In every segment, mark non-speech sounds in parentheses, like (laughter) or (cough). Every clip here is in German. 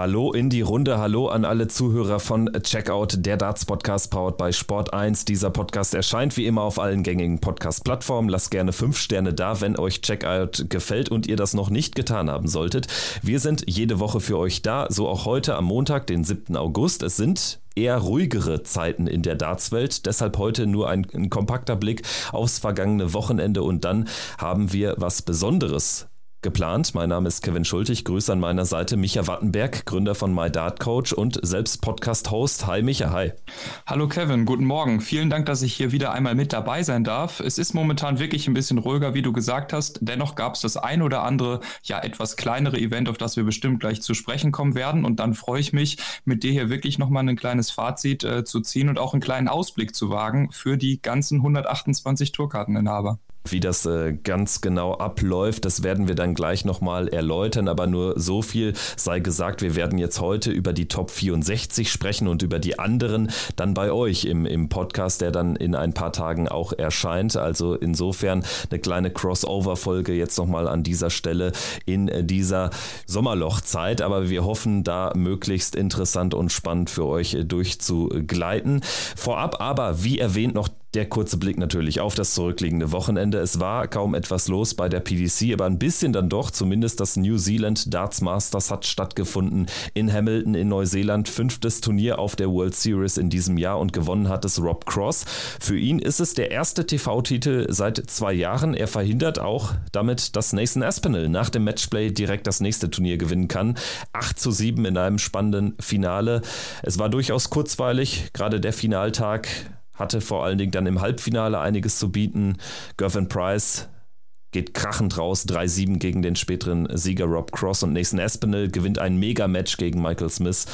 Hallo in die Runde, hallo an alle Zuhörer von Checkout, der Darts Podcast powered by Sport 1. Dieser Podcast erscheint wie immer auf allen gängigen Podcast-Plattformen. Lasst gerne fünf Sterne da, wenn euch Checkout gefällt und ihr das noch nicht getan haben solltet. Wir sind jede Woche für euch da, so auch heute am Montag, den 7. August. Es sind eher ruhigere Zeiten in der Dartswelt. Deshalb heute nur ein, ein, kompakter Blick aufs vergangene Wochenende und dann haben wir was Besonderes geplant. Mein Name ist Kevin Schultig. Grüße an meiner Seite Micha Wattenberg, Gründer von My Dart Coach und selbst Podcast-Host. Hi Micha, hi. Hallo Kevin, guten Morgen. Vielen Dank, dass ich hier wieder einmal mit dabei sein darf. Es ist momentan wirklich ein bisschen ruhiger, wie du gesagt hast. Dennoch gab es das ein oder andere, ja, etwas kleinere Event, auf das wir bestimmt gleich zu sprechen kommen werden. Und dann freue ich mich, mit dir hier wirklich nochmal ein kleines Fazit äh, zu ziehen und auch einen kleinen Ausblick zu wagen für die ganzen 128 Tourkarteninhaber. Wie das äh, ganz genau abläuft, das werden wir dann gleich nochmal erläutern, aber nur so viel sei gesagt, wir werden jetzt heute über die Top 64 sprechen und über die anderen dann bei euch im, im Podcast, der dann in ein paar Tagen auch erscheint. Also insofern eine kleine Crossover-Folge jetzt nochmal an dieser Stelle in äh, dieser Sommerlochzeit, aber wir hoffen da möglichst interessant und spannend für euch äh, durchzugleiten. Vorab aber, wie erwähnt, noch der kurze Blick natürlich auf das zurückliegende Wochenende. Es war kaum etwas los bei der PDC, aber ein bisschen dann doch. Zumindest das New Zealand Darts Masters hat stattgefunden in Hamilton in Neuseeland. Fünftes Turnier auf der World Series in diesem Jahr und gewonnen hat es Rob Cross. Für ihn ist es der erste TV-Titel seit zwei Jahren. Er verhindert auch damit, dass Nathan Aspinall nach dem Matchplay direkt das nächste Turnier gewinnen kann. 8 zu 7 in einem spannenden Finale. Es war durchaus kurzweilig, gerade der Finaltag hatte vor allen Dingen dann im Halbfinale einiges zu bieten. Gervin Price geht krachend raus, 3-7 gegen den späteren Sieger Rob Cross und Nathan Aspinall gewinnt ein Mega-Match gegen Michael Smith.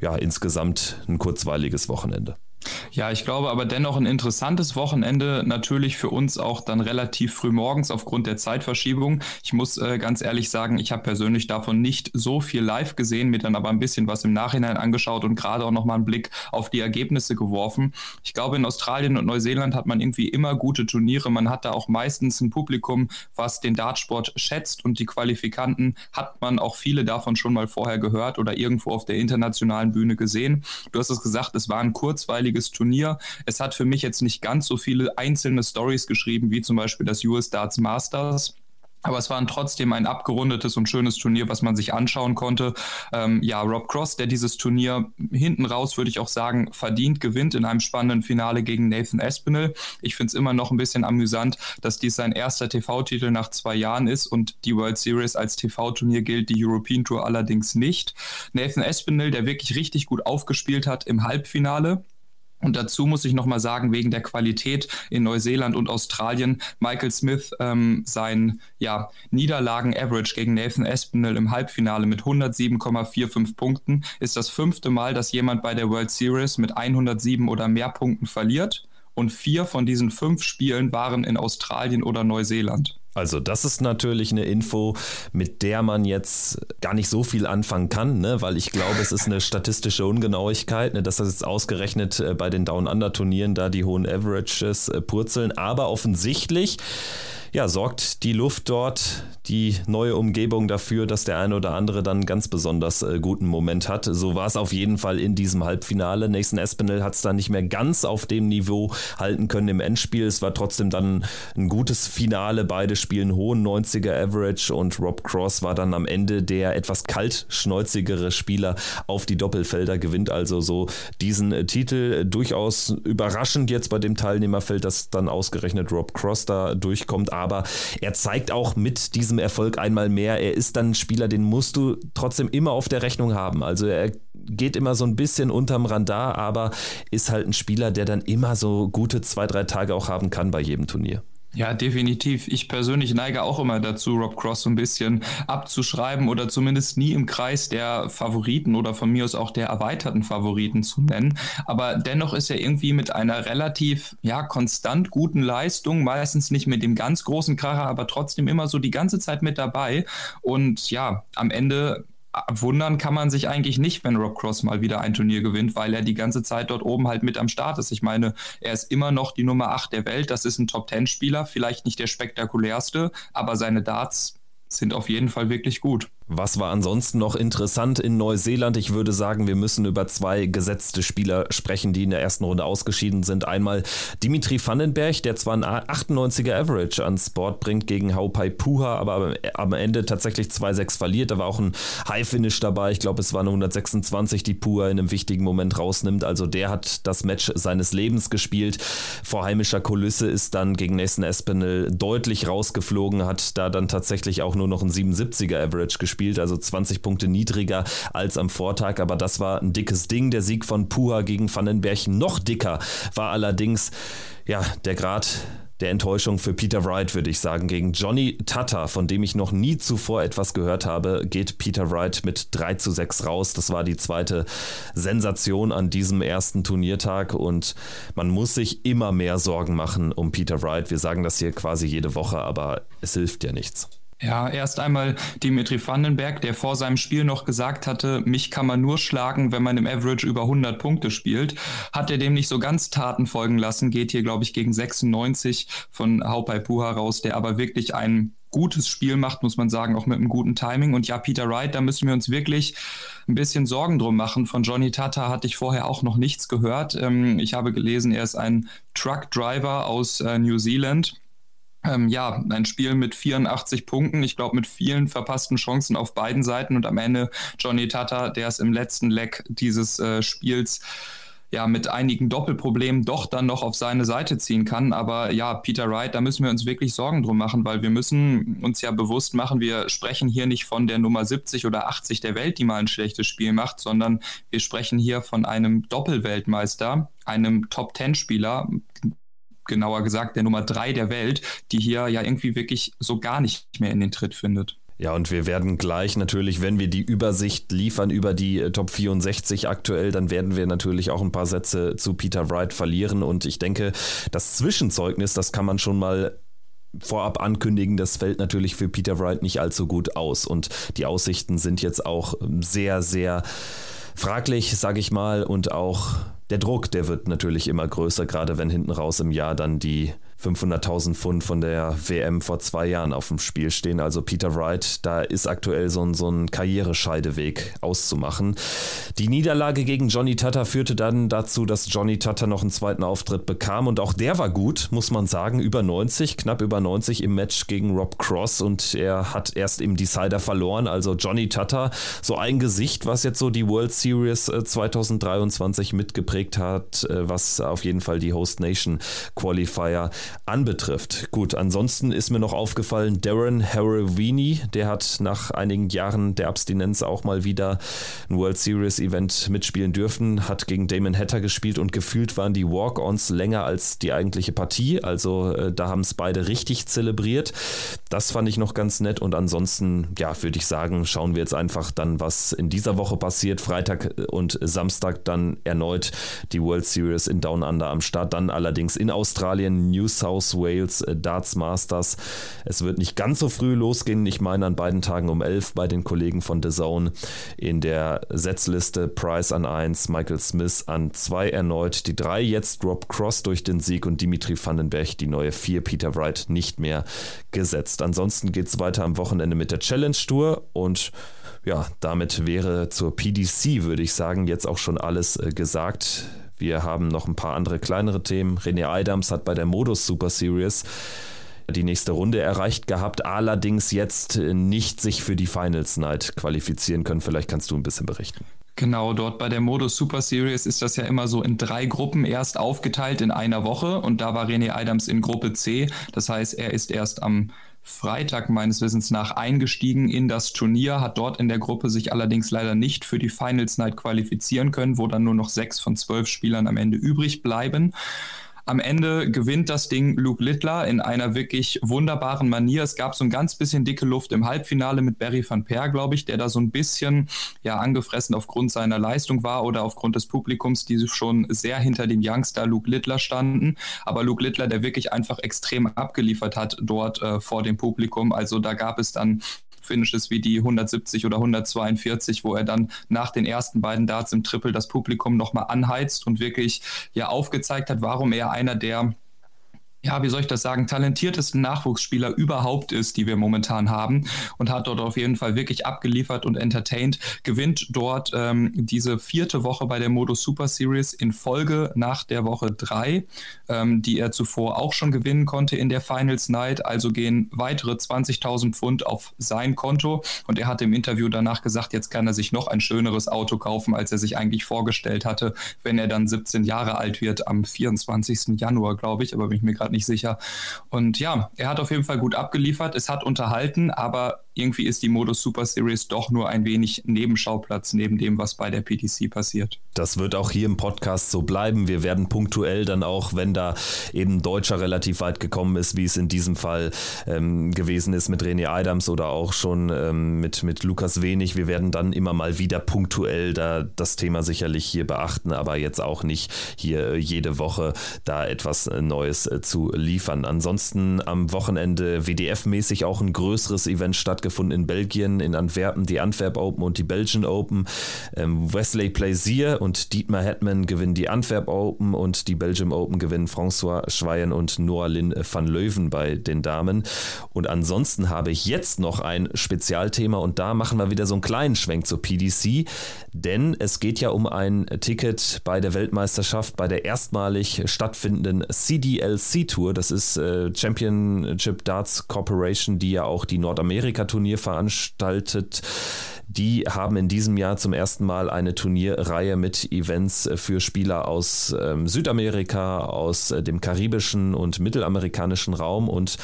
Ja, insgesamt ein kurzweiliges Wochenende. Ja, ich glaube aber dennoch ein interessantes Wochenende, natürlich für uns auch dann relativ früh morgens aufgrund der Zeitverschiebung. Ich muss äh, ganz ehrlich sagen, ich habe persönlich davon nicht so viel live gesehen, mir dann aber ein bisschen was im Nachhinein angeschaut und gerade auch nochmal einen Blick auf die Ergebnisse geworfen. Ich glaube, in Australien und Neuseeland hat man irgendwie immer gute Turniere. Man hat da auch meistens ein Publikum, was den Dartsport schätzt und die Qualifikanten hat man auch viele davon schon mal vorher gehört oder irgendwo auf der internationalen Bühne gesehen. Du hast es gesagt, es war ein hochkarätiges Turnier. Es hat für mich jetzt nicht ganz so viele einzelne Stories geschrieben, wie zum Beispiel das US Darts Masters. Aber es war trotzdem ein abgerundetes und schönes Turnier, was man sich anschauen konnte. Ähm, ja, Rob Cross, der dieses Turnier hinten raus, würde ich auch sagen, verdient gewinnt in einem spannenden Finale gegen Nathan Espinel. Ich finde es immer noch ein bisschen amüsant, dass dies sein erster TV-Titel nach zwei Jahren ist und die World Series als TV-Turnier gilt, die European Tour allerdings nicht. Nathan Espinel, der wirklich richtig gut aufgespielt hat im Halbfinale und dazu muss ich nochmal sagen, wegen der Qualität in Neuseeland und Australien, Michael Smith ähm, sein ja, Niederlagen-Average gegen Nathan Espinel im Halbfinale mit 107,45 Punkten ist das fünfte Mal, dass jemand bei der World Series mit 107 oder mehr Punkten verliert. Und vier von diesen fünf Spielen waren in Australien oder Neuseeland. Also das ist natürlich eine Info, mit der man jetzt gar nicht so viel anfangen kann, ne? weil ich glaube, es ist eine statistische Ungenauigkeit, ne? dass das jetzt ausgerechnet äh, bei den Down-Under-Turnieren da die hohen Averages äh, purzeln. Aber offensichtlich ja, sorgt die Luft dort, die neue Umgebung dafür, dass der eine oder andere dann ganz besonders äh, guten Moment hat. So war es auf jeden Fall in diesem Halbfinale. Nathan Espinel hat es dann nicht mehr ganz auf dem Niveau halten können im Endspiel. Es war trotzdem dann ein gutes Finale. Beide spielen hohen 90er Average und Rob Cross war dann am Ende der etwas kaltschnäuzigere Spieler auf die Doppelfelder, gewinnt also so diesen äh, Titel. Durchaus überraschend jetzt bei dem Teilnehmerfeld, dass dann ausgerechnet Rob Cross da durchkommt aber er zeigt auch mit diesem Erfolg einmal mehr, er ist dann ein Spieler, den musst du trotzdem immer auf der Rechnung haben. Also er geht immer so ein bisschen unterm Radar, aber ist halt ein Spieler, der dann immer so gute zwei, drei Tage auch haben kann bei jedem Turnier. Ja, definitiv. Ich persönlich neige auch immer dazu, Rob Cross so ein bisschen abzuschreiben oder zumindest nie im Kreis der Favoriten oder von mir aus auch der erweiterten Favoriten zu nennen. Aber dennoch ist er irgendwie mit einer relativ, ja, konstant guten Leistung, meistens nicht mit dem ganz großen Kracher, aber trotzdem immer so die ganze Zeit mit dabei. Und ja, am Ende wundern kann man sich eigentlich nicht, wenn Rob Cross mal wieder ein Turnier gewinnt, weil er die ganze Zeit dort oben halt mit am Start ist. Ich meine, er ist immer noch die Nummer 8 der Welt. Das ist ein Top-10-Spieler, vielleicht nicht der spektakulärste, aber seine Darts sind auf jeden Fall wirklich gut. Was war ansonsten noch interessant in Neuseeland? Ich würde sagen, wir müssen über zwei gesetzte Spieler sprechen, die in der ersten Runde ausgeschieden sind. Einmal Dimitri Vandenberg, der zwar ein 98er Average ans Board bringt gegen Haupai Puha, aber am Ende tatsächlich 2-6 verliert. Da war auch ein High-Finish dabei. Ich glaube, es waren 126, die Puha in einem wichtigen Moment rausnimmt. Also der hat das Match seines Lebens gespielt. Vor heimischer Kulisse ist dann gegen Nathan Espinel deutlich rausgeflogen, hat da dann tatsächlich auch nur noch ein 77er Average gespielt gespielt, also 20 Punkte niedriger als am Vortag. Aber das war ein dickes Ding. Der Sieg von Puha gegen Vandenberg noch dicker war allerdings ja der Grad der Enttäuschung für Peter Wright, würde ich sagen. Gegen Johnny Tata, von dem ich noch nie zuvor etwas gehört habe, geht Peter Wright mit 3 zu 6 raus. Das war die zweite Sensation an diesem ersten Turniertag und man muss sich immer mehr Sorgen machen um Peter Wright. Wir sagen das hier quasi jede Woche, aber es hilft ja nichts. Ja, erst einmal Dimitri Vandenberg, der vor seinem Spiel noch gesagt hatte, mich kann man nur schlagen, wenn man im Average über 100 Punkte spielt. Hat er dem nicht so ganz Taten folgen lassen, geht hier, glaube ich, gegen 96 von Haupai Puha raus, der aber wirklich ein gutes Spiel macht, muss man sagen, auch mit einem guten Timing. Und ja, Peter Wright, da müssen wir uns wirklich ein bisschen Sorgen drum machen. Von Johnny Tata hatte ich vorher auch noch nichts gehört. Ähm, ich habe gelesen, er ist ein Truck Driver aus äh, New Zealand ähm, ja, ein Spiel mit 84 Punkten, ich glaube mit vielen verpassten Chancen auf beiden Seiten und am Ende Johnny Tata, der es im letzten Leck dieses äh, Spiels ja mit einigen Doppelproblemen doch dann noch auf seine Seite ziehen kann. Aber ja, Peter Wright, da müssen wir uns wirklich Sorgen drum machen, weil wir müssen uns ja bewusst machen, wir sprechen hier nicht von der Nummer 70 oder 80 der Welt, die mal ein schlechtes Spiel macht, sondern wir sprechen hier von einem Doppelweltmeister, einem Top-10-Spieler, genauer gesagt der Nummer drei der Welt, die hier ja irgendwie wirklich so gar nicht mehr in den Tritt findet. Ja, und wir werden gleich natürlich, wenn wir die Übersicht liefern über die äh, Top 64 aktuell, dann werden wir natürlich auch ein paar Sätze zu Peter Wright verlieren. Und ich denke, das Zwischenzeugnis, das kann man schon mal vorab ankündigen, das fällt natürlich für Peter Wright nicht allzu gut aus. Und die Aussichten sind jetzt auch sehr, sehr fraglich, sage ich mal, und auch der Druck, der wird natürlich immer größer, gerade wenn hinten raus im Jahr dann die 500.000 Pfund von der WM vor zwei Jahren auf dem Spiel stehen. Also Peter Wright, da ist aktuell so ein, so ein Karrierescheideweg auszumachen. Die Niederlage gegen Johnny Tutter führte dann dazu, dass Johnny Tutter noch einen zweiten Auftritt bekam und auch der war gut, muss man sagen, über 90, knapp über 90 im Match gegen Rob Cross und er hat erst im Decider verloren. Also Johnny Tutter, so ein Gesicht, was jetzt so die World Series 2023 äh, mitgeprägt hat, äh, was auf jeden Fall die Host Nation Qualifier anbetrifft. Gut, ansonsten ist mir noch aufgefallen, Darren Haravini, der hat nach einigen Jahren der Abstinenz auch mal wieder ein World Series Event mitspielen dürfen, hat gegen Damon Hatter gespielt und gefühlt waren die Walk-Ons länger als die eigentliche Partie. Also äh, da haben es beide richtig zelebriert. Das fand ich noch ganz nett und ansonsten, ja, würde ich sagen, schauen wir jetzt einfach dann, was in dieser Woche passiert. Freitag und Samstag dann erneut die World Series in Down Under am Start, dann allerdings in Australien, New South Wales äh, Darts Masters. Es wird nicht ganz so früh losgehen. Ich meine an beiden Tagen um 11 bei den Kollegen von The Zone in der Setzliste Price an 1, Michael Smith an 2 erneut, die 3 jetzt Rob Cross durch den Sieg und Dimitri Vandenberg die neue 4 Peter Wright nicht mehr gesetzt. Ansonsten geht es weiter am Wochenende mit der Challenge Tour und ja, damit wäre zur PDC, würde ich sagen, jetzt auch schon alles äh, gesagt. Wir haben noch ein paar andere kleinere Themen. René Adams hat bei der Modus Super Series die nächste Runde erreicht gehabt, allerdings jetzt nicht sich für die Finals Night qualifizieren können. Vielleicht kannst du ein bisschen berichten. Genau, dort bei der Modus Super Series ist das ja immer so in drei Gruppen erst aufgeteilt in einer Woche und da war René Adams in Gruppe C. Das heißt, er ist erst am Freitag meines Wissens nach eingestiegen in das Turnier, hat dort in der Gruppe sich allerdings leider nicht für die Finals Night qualifizieren können, wo dann nur noch sechs von zwölf Spielern am Ende übrig bleiben. Am Ende gewinnt das Ding Luke Littler in einer wirklich wunderbaren Manier. Es gab so ein ganz bisschen dicke Luft im Halbfinale mit Barry van Per, glaube ich, der da so ein bisschen ja angefressen aufgrund seiner Leistung war oder aufgrund des Publikums, die schon sehr hinter dem Youngster Luke Littler standen. Aber Luke Littler, der wirklich einfach extrem abgeliefert hat dort äh, vor dem Publikum. Also da gab es dann Finishes wie die 170 oder 142, wo er dann nach den ersten beiden Darts im Triple das Publikum nochmal anheizt und wirklich ja aufgezeigt hat, warum er einer der ja, wie soll ich das sagen, talentiertesten Nachwuchsspieler überhaupt ist, die wir momentan haben und hat dort auf jeden Fall wirklich abgeliefert und entertained, gewinnt dort ähm, diese vierte Woche bei der Modus Super Series in Folge nach der Woche drei, ähm, die er zuvor auch schon gewinnen konnte in der Finals Night. Also gehen weitere 20.000 Pfund auf sein Konto und er hat im Interview danach gesagt, jetzt kann er sich noch ein schöneres Auto kaufen, als er sich eigentlich vorgestellt hatte, wenn er dann 17 Jahre alt wird am 24. Januar, glaube ich, aber bin ich mir gerade nicht sicher. Und ja, er hat auf jeden Fall gut abgeliefert. Es hat unterhalten, aber irgendwie ist die Modus Super Series doch nur ein wenig Nebenschauplatz neben dem, was bei der PTC passiert. Das wird auch hier im Podcast so bleiben. Wir werden punktuell dann auch, wenn da eben Deutscher relativ weit gekommen ist, wie es in diesem Fall ähm, gewesen ist mit René Adams oder auch schon ähm, mit, mit Lukas Wenig, wir werden dann immer mal wieder punktuell da das Thema sicherlich hier beachten, aber jetzt auch nicht hier jede Woche da etwas äh, Neues äh, zu liefern. Ansonsten am Wochenende WDF-mäßig auch ein größeres Event stattgefunden stattgefunden in Belgien, in Antwerpen, die Antwerp Open und die Belgian Open. Ähm, Wesley Plaisir und Dietmar Hetman gewinnen die Antwerp Open und die Belgium Open gewinnen François Schweyen und Noah Lynn van Löwen bei den Damen. Und ansonsten habe ich jetzt noch ein Spezialthema und da machen wir wieder so einen kleinen Schwenk zur PDC, denn es geht ja um ein Ticket bei der Weltmeisterschaft, bei der erstmalig stattfindenden CDLC Tour. Das ist äh, Championship Darts Corporation, die ja auch die Nordamerika-Tour Turnier veranstaltet. Die haben in diesem Jahr zum ersten Mal eine Turnierreihe mit Events für Spieler aus ähm, Südamerika, aus äh, dem karibischen und mittelamerikanischen Raum und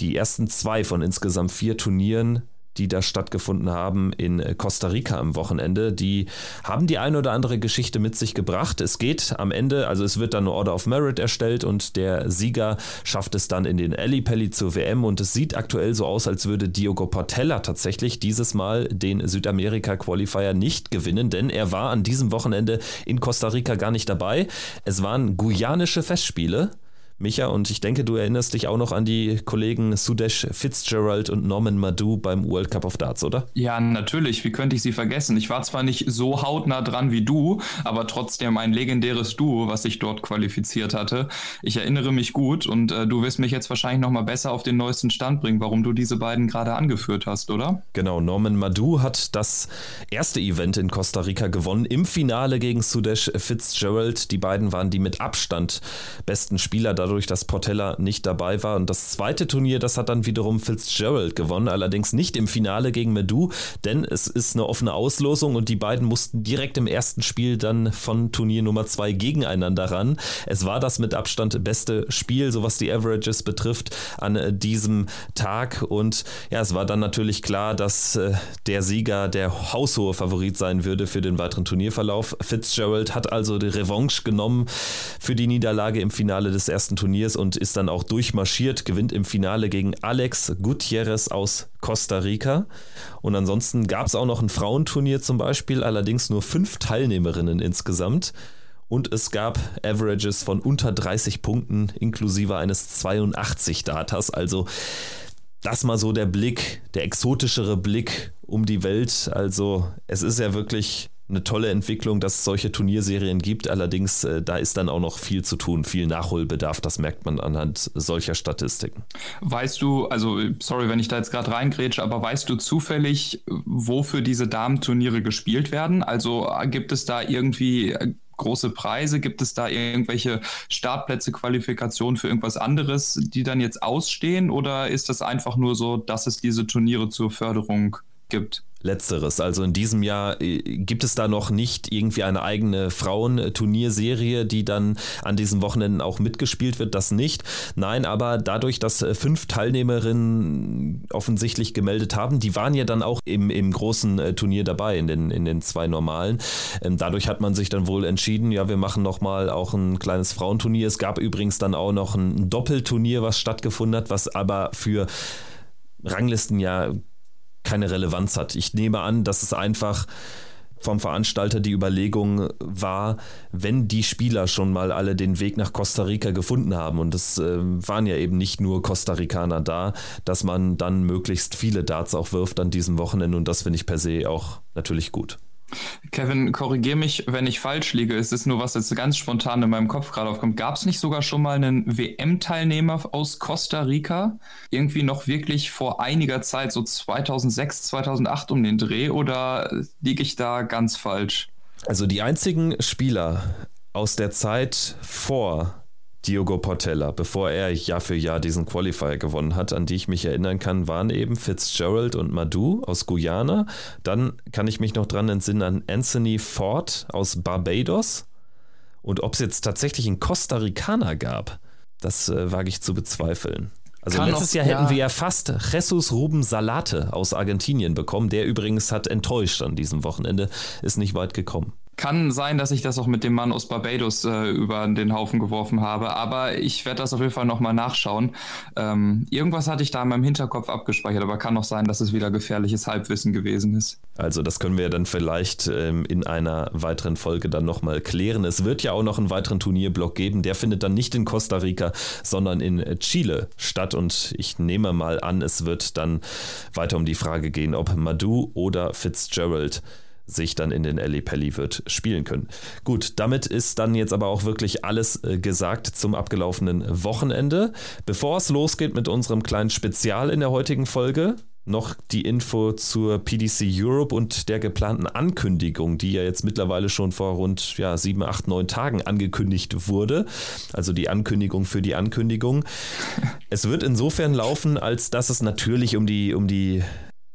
die ersten zwei von insgesamt vier Turnieren die da stattgefunden haben in äh, Costa Rica am Wochenende, die haben die eine oder andere Geschichte mit sich gebracht. Es geht am Ende, also es wird dann eine Order of Merit erstellt und der Sieger schafft es dann in den Pelli zur WM und es sieht aktuell so aus, als würde Diogo Portella tatsächlich dieses Mal den Südamerika Qualifier nicht gewinnen, denn er war an diesem Wochenende in Costa Rica gar nicht dabei. Es waren guyanische Festspiele Micha, und ich denke, du erinnerst dich auch noch an die Kollegen Sudesh Fitzgerald und Norman Madu beim World Cup of Darts, oder? Ja, natürlich. Wie könnte ich sie vergessen? Ich war zwar nicht so hautnah dran wie du, aber trotzdem ein legendäres Duo, was sich dort qualifiziert hatte. Ich erinnere mich gut und äh, du wirst mich jetzt wahrscheinlich noch mal besser auf den neuesten Stand bringen, warum du diese beiden gerade angeführt hast, oder? Genau, Norman Madu hat das erste Event in Costa Rica gewonnen, im Finale gegen Sudesh Fitzgerald. Die beiden waren die mit Abstand besten Spieler dadurch dadurch, dass Portella nicht dabei war. Und das zweite Turnier, das hat dann wiederum Fitzgerald gewonnen, allerdings nicht im Finale gegen Medu, denn es ist eine offene Auslosung und die beiden mussten direkt im ersten Spiel dann von Turnier Nummer zwei gegeneinander ran. Es war das mit Abstand beste Spiel, so was die Averages betrifft, an diesem Tag. Und ja, es war dann natürlich klar, dass äh, der Sieger der haushohe Favorit sein würde für den weiteren Turnierverlauf. Fitzgerald hat also die Revanche genommen für die Niederlage im Finale des ersten Turniers und ist dann auch durchmarschiert, gewinnt im Finale gegen Alex Gutierrez aus Costa Rica. Und ansonsten gab es auch noch ein Frauenturnier zum Beispiel, allerdings nur fünf Teilnehmerinnen insgesamt. Und es gab Averages von unter 30 Punkten inklusive eines 82 Datas. Also das mal so der Blick, der exotischere Blick um die Welt. Also es ist ja wirklich eine tolle Entwicklung, dass es solche Turnierserien gibt. Allerdings, äh, da ist dann auch noch viel zu tun, viel Nachholbedarf. Das merkt man anhand solcher Statistiken. Weißt du, also sorry, wenn ich da jetzt gerade reingrätsche, aber weißt du zufällig, wofür diese Damenturniere gespielt werden? Also gibt es da irgendwie äh, große Preise? Gibt es da irgendwelche Startplätze, Qualifikationen für irgendwas anderes, die dann jetzt ausstehen? Oder ist das einfach nur so, dass es diese Turniere zur Förderung gibt? Letzteres. Also in diesem Jahr äh, gibt es da noch nicht irgendwie eine eigene Frauenturnierserie, die dann an diesen Wochenenden auch mitgespielt wird. Das nicht. Nein, aber dadurch, dass äh, fünf Teilnehmerinnen offensichtlich gemeldet haben, die waren ja dann auch im, im großen äh, Turnier dabei, in den, in den zwei normalen. Ähm, dadurch hat man sich dann wohl entschieden, ja, wir machen nochmal auch ein kleines Frauenturnier. Es gab übrigens dann auch noch ein Doppelturnier, was stattgefunden hat, was aber für Ranglisten ja keine Relevanz hat. Ich nehme an, dass es einfach vom Veranstalter die Überlegung war, wenn die Spieler schon mal alle den Weg nach Costa Rica gefunden haben, und es äh, waren ja eben nicht nur Costa Ricaner da, dass man dann möglichst viele Darts auch wirft an diesem Wochenende und das finde ich per se auch natürlich gut. Kevin, korrigier mich, wenn ich falsch liege. Es ist nur was jetzt ganz spontan in meinem Kopf gerade aufkommt. Gab es nicht sogar schon mal einen WM-Teilnehmer aus Costa Rica? Irgendwie noch wirklich vor einiger Zeit, so 2006, 2008 um den Dreh? Oder liege ich da ganz falsch? Also die einzigen Spieler aus der Zeit vor Diogo Portella, bevor er Jahr für Jahr diesen Qualifier gewonnen hat, an die ich mich erinnern kann, waren eben Fitzgerald und Madou aus Guyana. Dann kann ich mich noch dran entsinnen an Anthony Ford aus Barbados. Und ob es jetzt tatsächlich einen Costa Ricaner gab, das äh, wage ich zu bezweifeln. Also kann letztes auch, Jahr hätten ja. wir ja fast Jesus Ruben Salate aus Argentinien bekommen. Der übrigens hat enttäuscht an diesem Wochenende, ist nicht weit gekommen. Kann sein, dass ich das auch mit dem Mann aus Barbados äh, über den Haufen geworfen habe, aber ich werde das auf jeden Fall nochmal nachschauen. Ähm, irgendwas hatte ich da in meinem Hinterkopf abgespeichert, aber kann auch sein, dass es wieder gefährliches Halbwissen gewesen ist. Also das können wir dann vielleicht ähm, in einer weiteren Folge dann nochmal klären. Es wird ja auch noch einen weiteren Turnierblock geben, der findet dann nicht in Costa Rica, sondern in Chile statt und ich nehme mal an, es wird dann weiter um die Frage gehen, ob Madu oder Fitzgerald sich dann in den Eli Pelli wird spielen können. Gut, damit ist dann jetzt aber auch wirklich alles äh, gesagt zum abgelaufenen Wochenende. Bevor es losgeht mit unserem kleinen Spezial in der heutigen Folge, noch die Info zur PDC Europe und der geplanten Ankündigung, die ja jetzt mittlerweile schon vor rund ja, sieben, acht, neun Tagen angekündigt wurde. Also die Ankündigung für die Ankündigung. (laughs) Es wird insofern laufen, als dass es natürlich um die, um die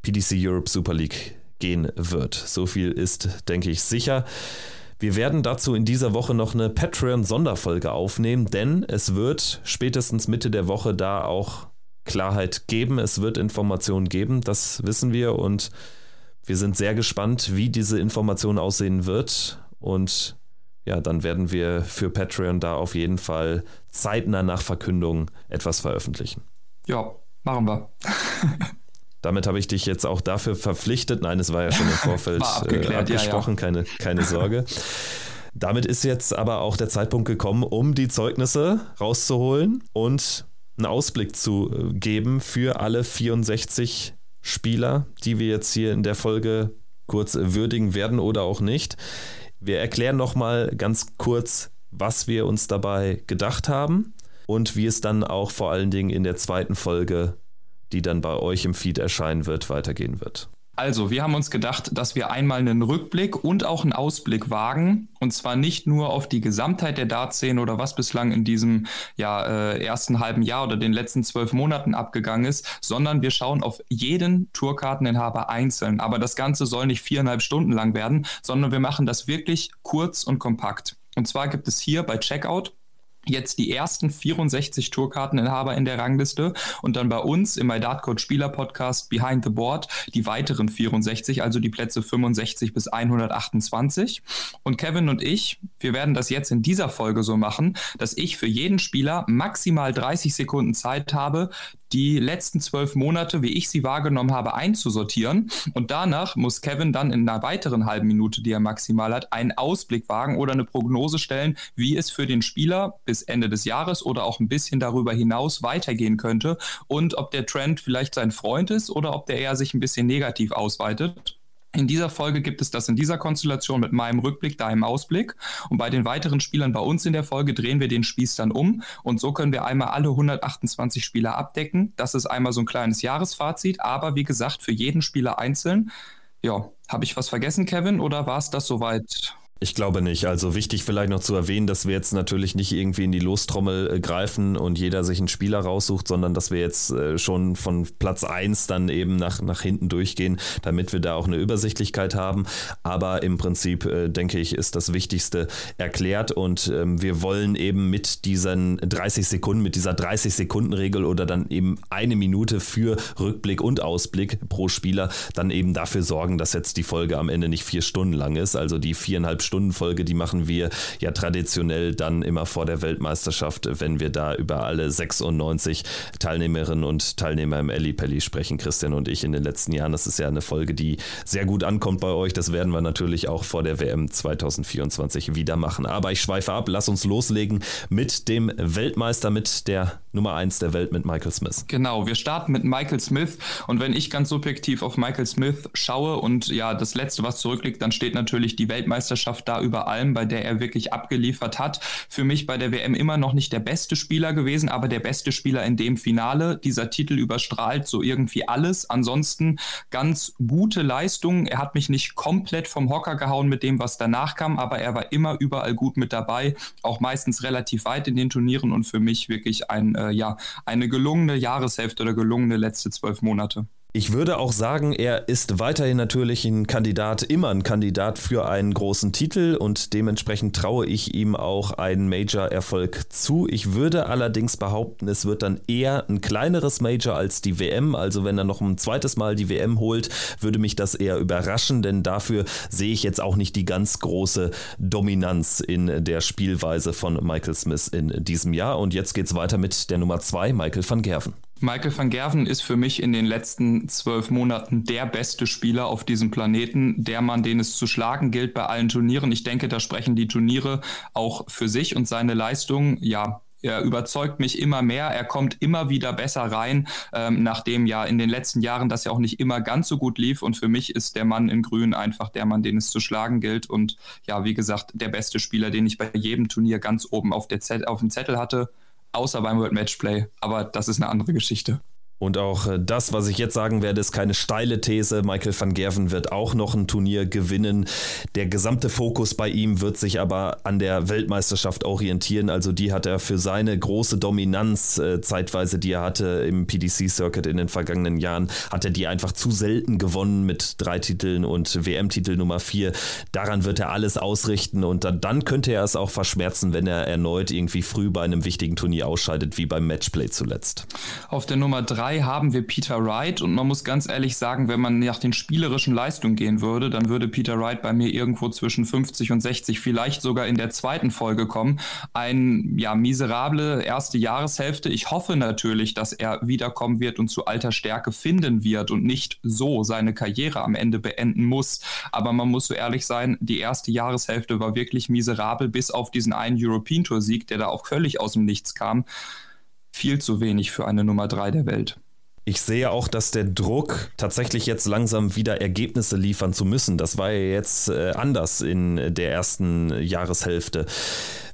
PDC Europe Super League gehen wird. So viel ist, denke ich, sicher. Wir werden dazu in dieser Woche noch eine Patreon-Sonderfolge aufnehmen, denn es wird spätestens Mitte der Woche da auch Klarheit geben. Es wird Informationen geben, das wissen wir und wir sind sehr gespannt, wie diese Information aussehen wird. Und ja, dann werden wir für Patreon da auf jeden Fall zeitnah nach Verkündung etwas veröffentlichen. Ja, machen wir. (laughs) Damit habe ich dich jetzt auch dafür verpflichtet. Nein, es war ja schon im (laughs) Vorfeld äh, abgesprochen, ja, ja. Keine, keine Sorge. (laughs) Damit ist jetzt aber auch der Zeitpunkt gekommen, um die Zeugnisse rauszuholen und einen Ausblick zu äh, geben für alle 64 Spieler, die wir jetzt hier in der Folge kurz würdigen werden oder auch nicht. Wir erklären nochmal ganz kurz, was wir uns dabei gedacht haben und wie es dann auch vor allen Dingen in der zweiten Folge die dann bei euch im Feed erscheinen wird, weitergehen wird. Also, wir haben uns gedacht, dass wir einmal einen Rückblick und auch einen Ausblick wagen. Und zwar nicht nur auf die Gesamtheit der Dartszene oder was bislang in diesem ja, äh, ersten halben Jahr oder den letzten zwölf Monaten abgegangen ist, sondern wir schauen auf jeden Tourkarteninhaber einzeln. Aber das Ganze soll nicht viereinhalb Stunden lang werden, sondern wir machen das wirklich kurz und kompakt. Und zwar gibt es hier bei Checkout jetzt die ersten 64 Tourkarteninhaber in der Rangliste und dann bei uns im My Dartcode Spieler Podcast Behind the Board die weiteren 64, also die Plätze 65 bis 128. Und Kevin und ich, wir werden das jetzt in dieser Folge so machen, dass ich für jeden Spieler maximal 30 Sekunden Zeit habe, die letzten zwölf Monate, wie ich sie wahrgenommen habe, einzusortieren. Und danach muss Kevin dann in einer weiteren halben Minute, die er maximal hat, einen Ausblick wagen oder eine Prognose stellen, wie es für den Spieler bis Ende des Jahres oder auch ein bisschen darüber hinaus weitergehen könnte und ob der Trend vielleicht sein Freund ist oder ob der eher sich ein bisschen negativ ausweitet. In dieser Folge gibt es das in dieser Konstellation mit meinem Rückblick, deinem Ausblick. Und bei den weiteren Spielern bei uns in der Folge drehen wir den Spieß dann um. Und so können wir einmal alle 128 Spieler abdecken. Das ist einmal so ein kleines Jahresfazit. Aber wie gesagt, für jeden Spieler einzeln. Ja, habe ich was vergessen, Kevin, oder war es das soweit? Ich glaube nicht. Also wichtig vielleicht noch zu erwähnen, dass wir jetzt natürlich nicht irgendwie in die Lostrommel äh, greifen und jeder sich einen Spieler raussucht, sondern dass wir jetzt äh, schon von Platz 1 dann eben nach, nach hinten durchgehen, damit wir da auch eine Übersichtlichkeit haben. Aber im Prinzip, äh, denke ich, ist das Wichtigste erklärt und ähm, wir wollen eben mit diesen 30 Sekunden, mit dieser 30 Sekunden Regel oder dann eben eine Minute für Rückblick und Ausblick pro Spieler dann eben dafür sorgen, dass jetzt die Folge am Ende nicht vier Stunden lang ist, also die viereinhalb 12-Stunden-Folge, die machen wir ja traditionell dann immer vor der Weltmeisterschaft, wenn wir da über alle 96 Teilnehmerinnen und Teilnehmer im Ellipelli sprechen, Christian und ich in den letzten Jahren. Das ist ja eine Folge, die sehr gut ankommt bei euch. Das werden wir natürlich auch vor der WM 2024 wieder machen. Aber ich schweife ab, lass uns loslegen mit dem Weltmeister, mit der Nummer 1 der Welt, mit Michael Smith. Genau, wir starten mit Michael Smith und wenn ich ganz subjektiv auf Michael Smith schaue und ja, das letzte, was zurückliegt, dann steht natürlich die Weltmeisterschaft da über allem, bei der er wirklich abgeliefert hat. Für mich bei der WM immer noch nicht der beste Spieler gewesen, aber der beste Spieler in dem Finale. Dieser Titel überstrahlt so irgendwie alles. Ansonsten ganz gute Leistung. Er hat mich nicht komplett vom Hocker gehauen mit dem, was danach kam, aber er war immer überall gut mit dabei, auch meistens relativ weit in den Turnieren und für mich wirklich ein, äh, ja, eine gelungene Jahreshälfte oder gelungene letzte zwölf Monate. Ich würde auch sagen, er ist weiterhin natürlich ein Kandidat, immer ein Kandidat für einen großen Titel und dementsprechend traue ich ihm auch einen Major-Erfolg zu. Ich würde allerdings behaupten, es wird dann eher ein kleineres Major als die WM. Also wenn er noch ein zweites Mal die WM holt, würde mich das eher überraschen, denn dafür sehe ich jetzt auch nicht die ganz große Dominanz in der Spielweise von Michael Smith in diesem Jahr. Und jetzt geht es weiter mit der Nummer zwei, Michael van Gerven. Michael van Gerven ist für mich in den letzten zwölf Monaten der beste Spieler auf diesem Planeten, der Mann, den es zu schlagen gilt bei allen Turnieren. Ich denke, da sprechen die Turniere auch für sich und seine Leistung, ja, er überzeugt mich immer mehr. Er kommt immer wieder besser rein, ähm, nachdem ja in den letzten Jahren das ja auch nicht immer ganz so gut lief. Und für mich ist der Mann in Grün einfach der Mann, den es zu schlagen gilt. Und ja, wie gesagt, der beste Spieler, den ich bei jedem Turnier ganz oben auf, auf dem Zettel hatte außer beim World Matchplay. Aber das ist eine andere Geschichte. Und auch äh, das, was ich jetzt sagen werde, ist keine steile These. Michael van Gerven wird auch noch ein Turnier gewinnen. Der gesamte Fokus bei ihm wird sich aber an der Weltmeisterschaft orientieren. Also die hat er für seine große Dominanz äh, zeitweise, die er hatte im PDC-Circuit in den vergangenen Jahren, hat er die einfach zu selten gewonnen mit drei Titeln und WM-Titel Nummer vier. Daran wird er alles ausrichten und dann, dann könnte er es auch verschmerzen, wenn er erneut irgendwie früh bei einem wichtigen Turnier ausscheidet, wie beim Matchplay zuletzt. Auf der Nummer drei 3 haben wir Peter Wright und man muss ganz ehrlich sagen, wenn man nach den spielerischen Leistungen gehen würde, dann würde Peter Wright bei mir irgendwo zwischen 50 und 60, vielleicht sogar in der zweiten Folge kommen. Ein ja miserable erste Jahreshälfte. Ich hoffe natürlich, dass er wiederkommen wird und zu alter Stärke finden wird und nicht so seine Karriere am Ende beenden muss. Aber man muss so ehrlich sein, die erste Jahreshälfte war wirklich miserabel, bis auf diesen einen European Tour Sieg, der da auch völlig aus dem Nichts kam viel zu wenig für eine Nummer 3 der Welt. Ich sehe auch, dass der Druck, tatsächlich jetzt langsam wieder Ergebnisse liefern zu müssen, das war ja jetzt äh, anders in der ersten Jahreshälfte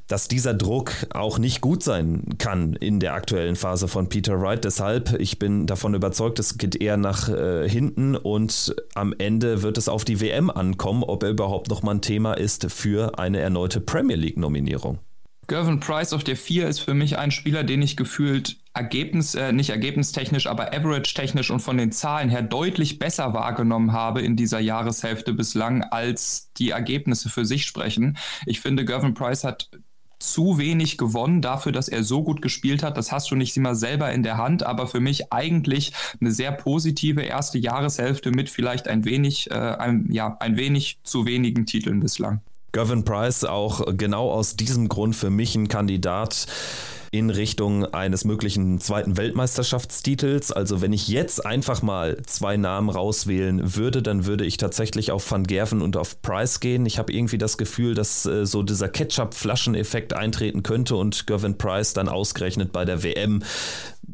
dass dieser Druck auch nicht gut sein kann in der aktuellen Phase von Peter Wright. Deshalb, ich bin davon überzeugt, es geht eher nach äh, hinten und am Ende wird es auf die WM ankommen, ob er überhaupt noch mal ein Thema ist für eine erneute Premier League-Nominierung. Gervin Price auf der 4 ist für mich ein Spieler, den ich gefühlt Ergebnis, äh, nicht ergebnistechnisch, aber average-technisch und von den Zahlen her deutlich besser wahrgenommen habe in dieser Jahreshälfte bislang, als die Ergebnisse für sich sprechen. Ich finde, Gervin Price hat zu wenig gewonnen dafür, dass er so gut gespielt hat. Das hast du nicht immer selber in der Hand, aber für mich eigentlich eine sehr positive erste Jahreshälfte mit vielleicht ein wenig, äh, ein, ja, ein wenig zu wenigen Titeln bislang. Gervin Price auch genau aus diesem Grund für mich ein Kandidat in Richtung eines möglichen zweiten Weltmeisterschaftstitels. Also wenn ich jetzt einfach mal zwei Namen rauswählen würde, dann würde ich tatsächlich auf Van Gerven und auf Price gehen. Ich habe irgendwie das Gefühl, dass äh, so dieser Ketchup-Flaschen-Effekt eintreten könnte und Gervin Price dann ausgerechnet bei der WM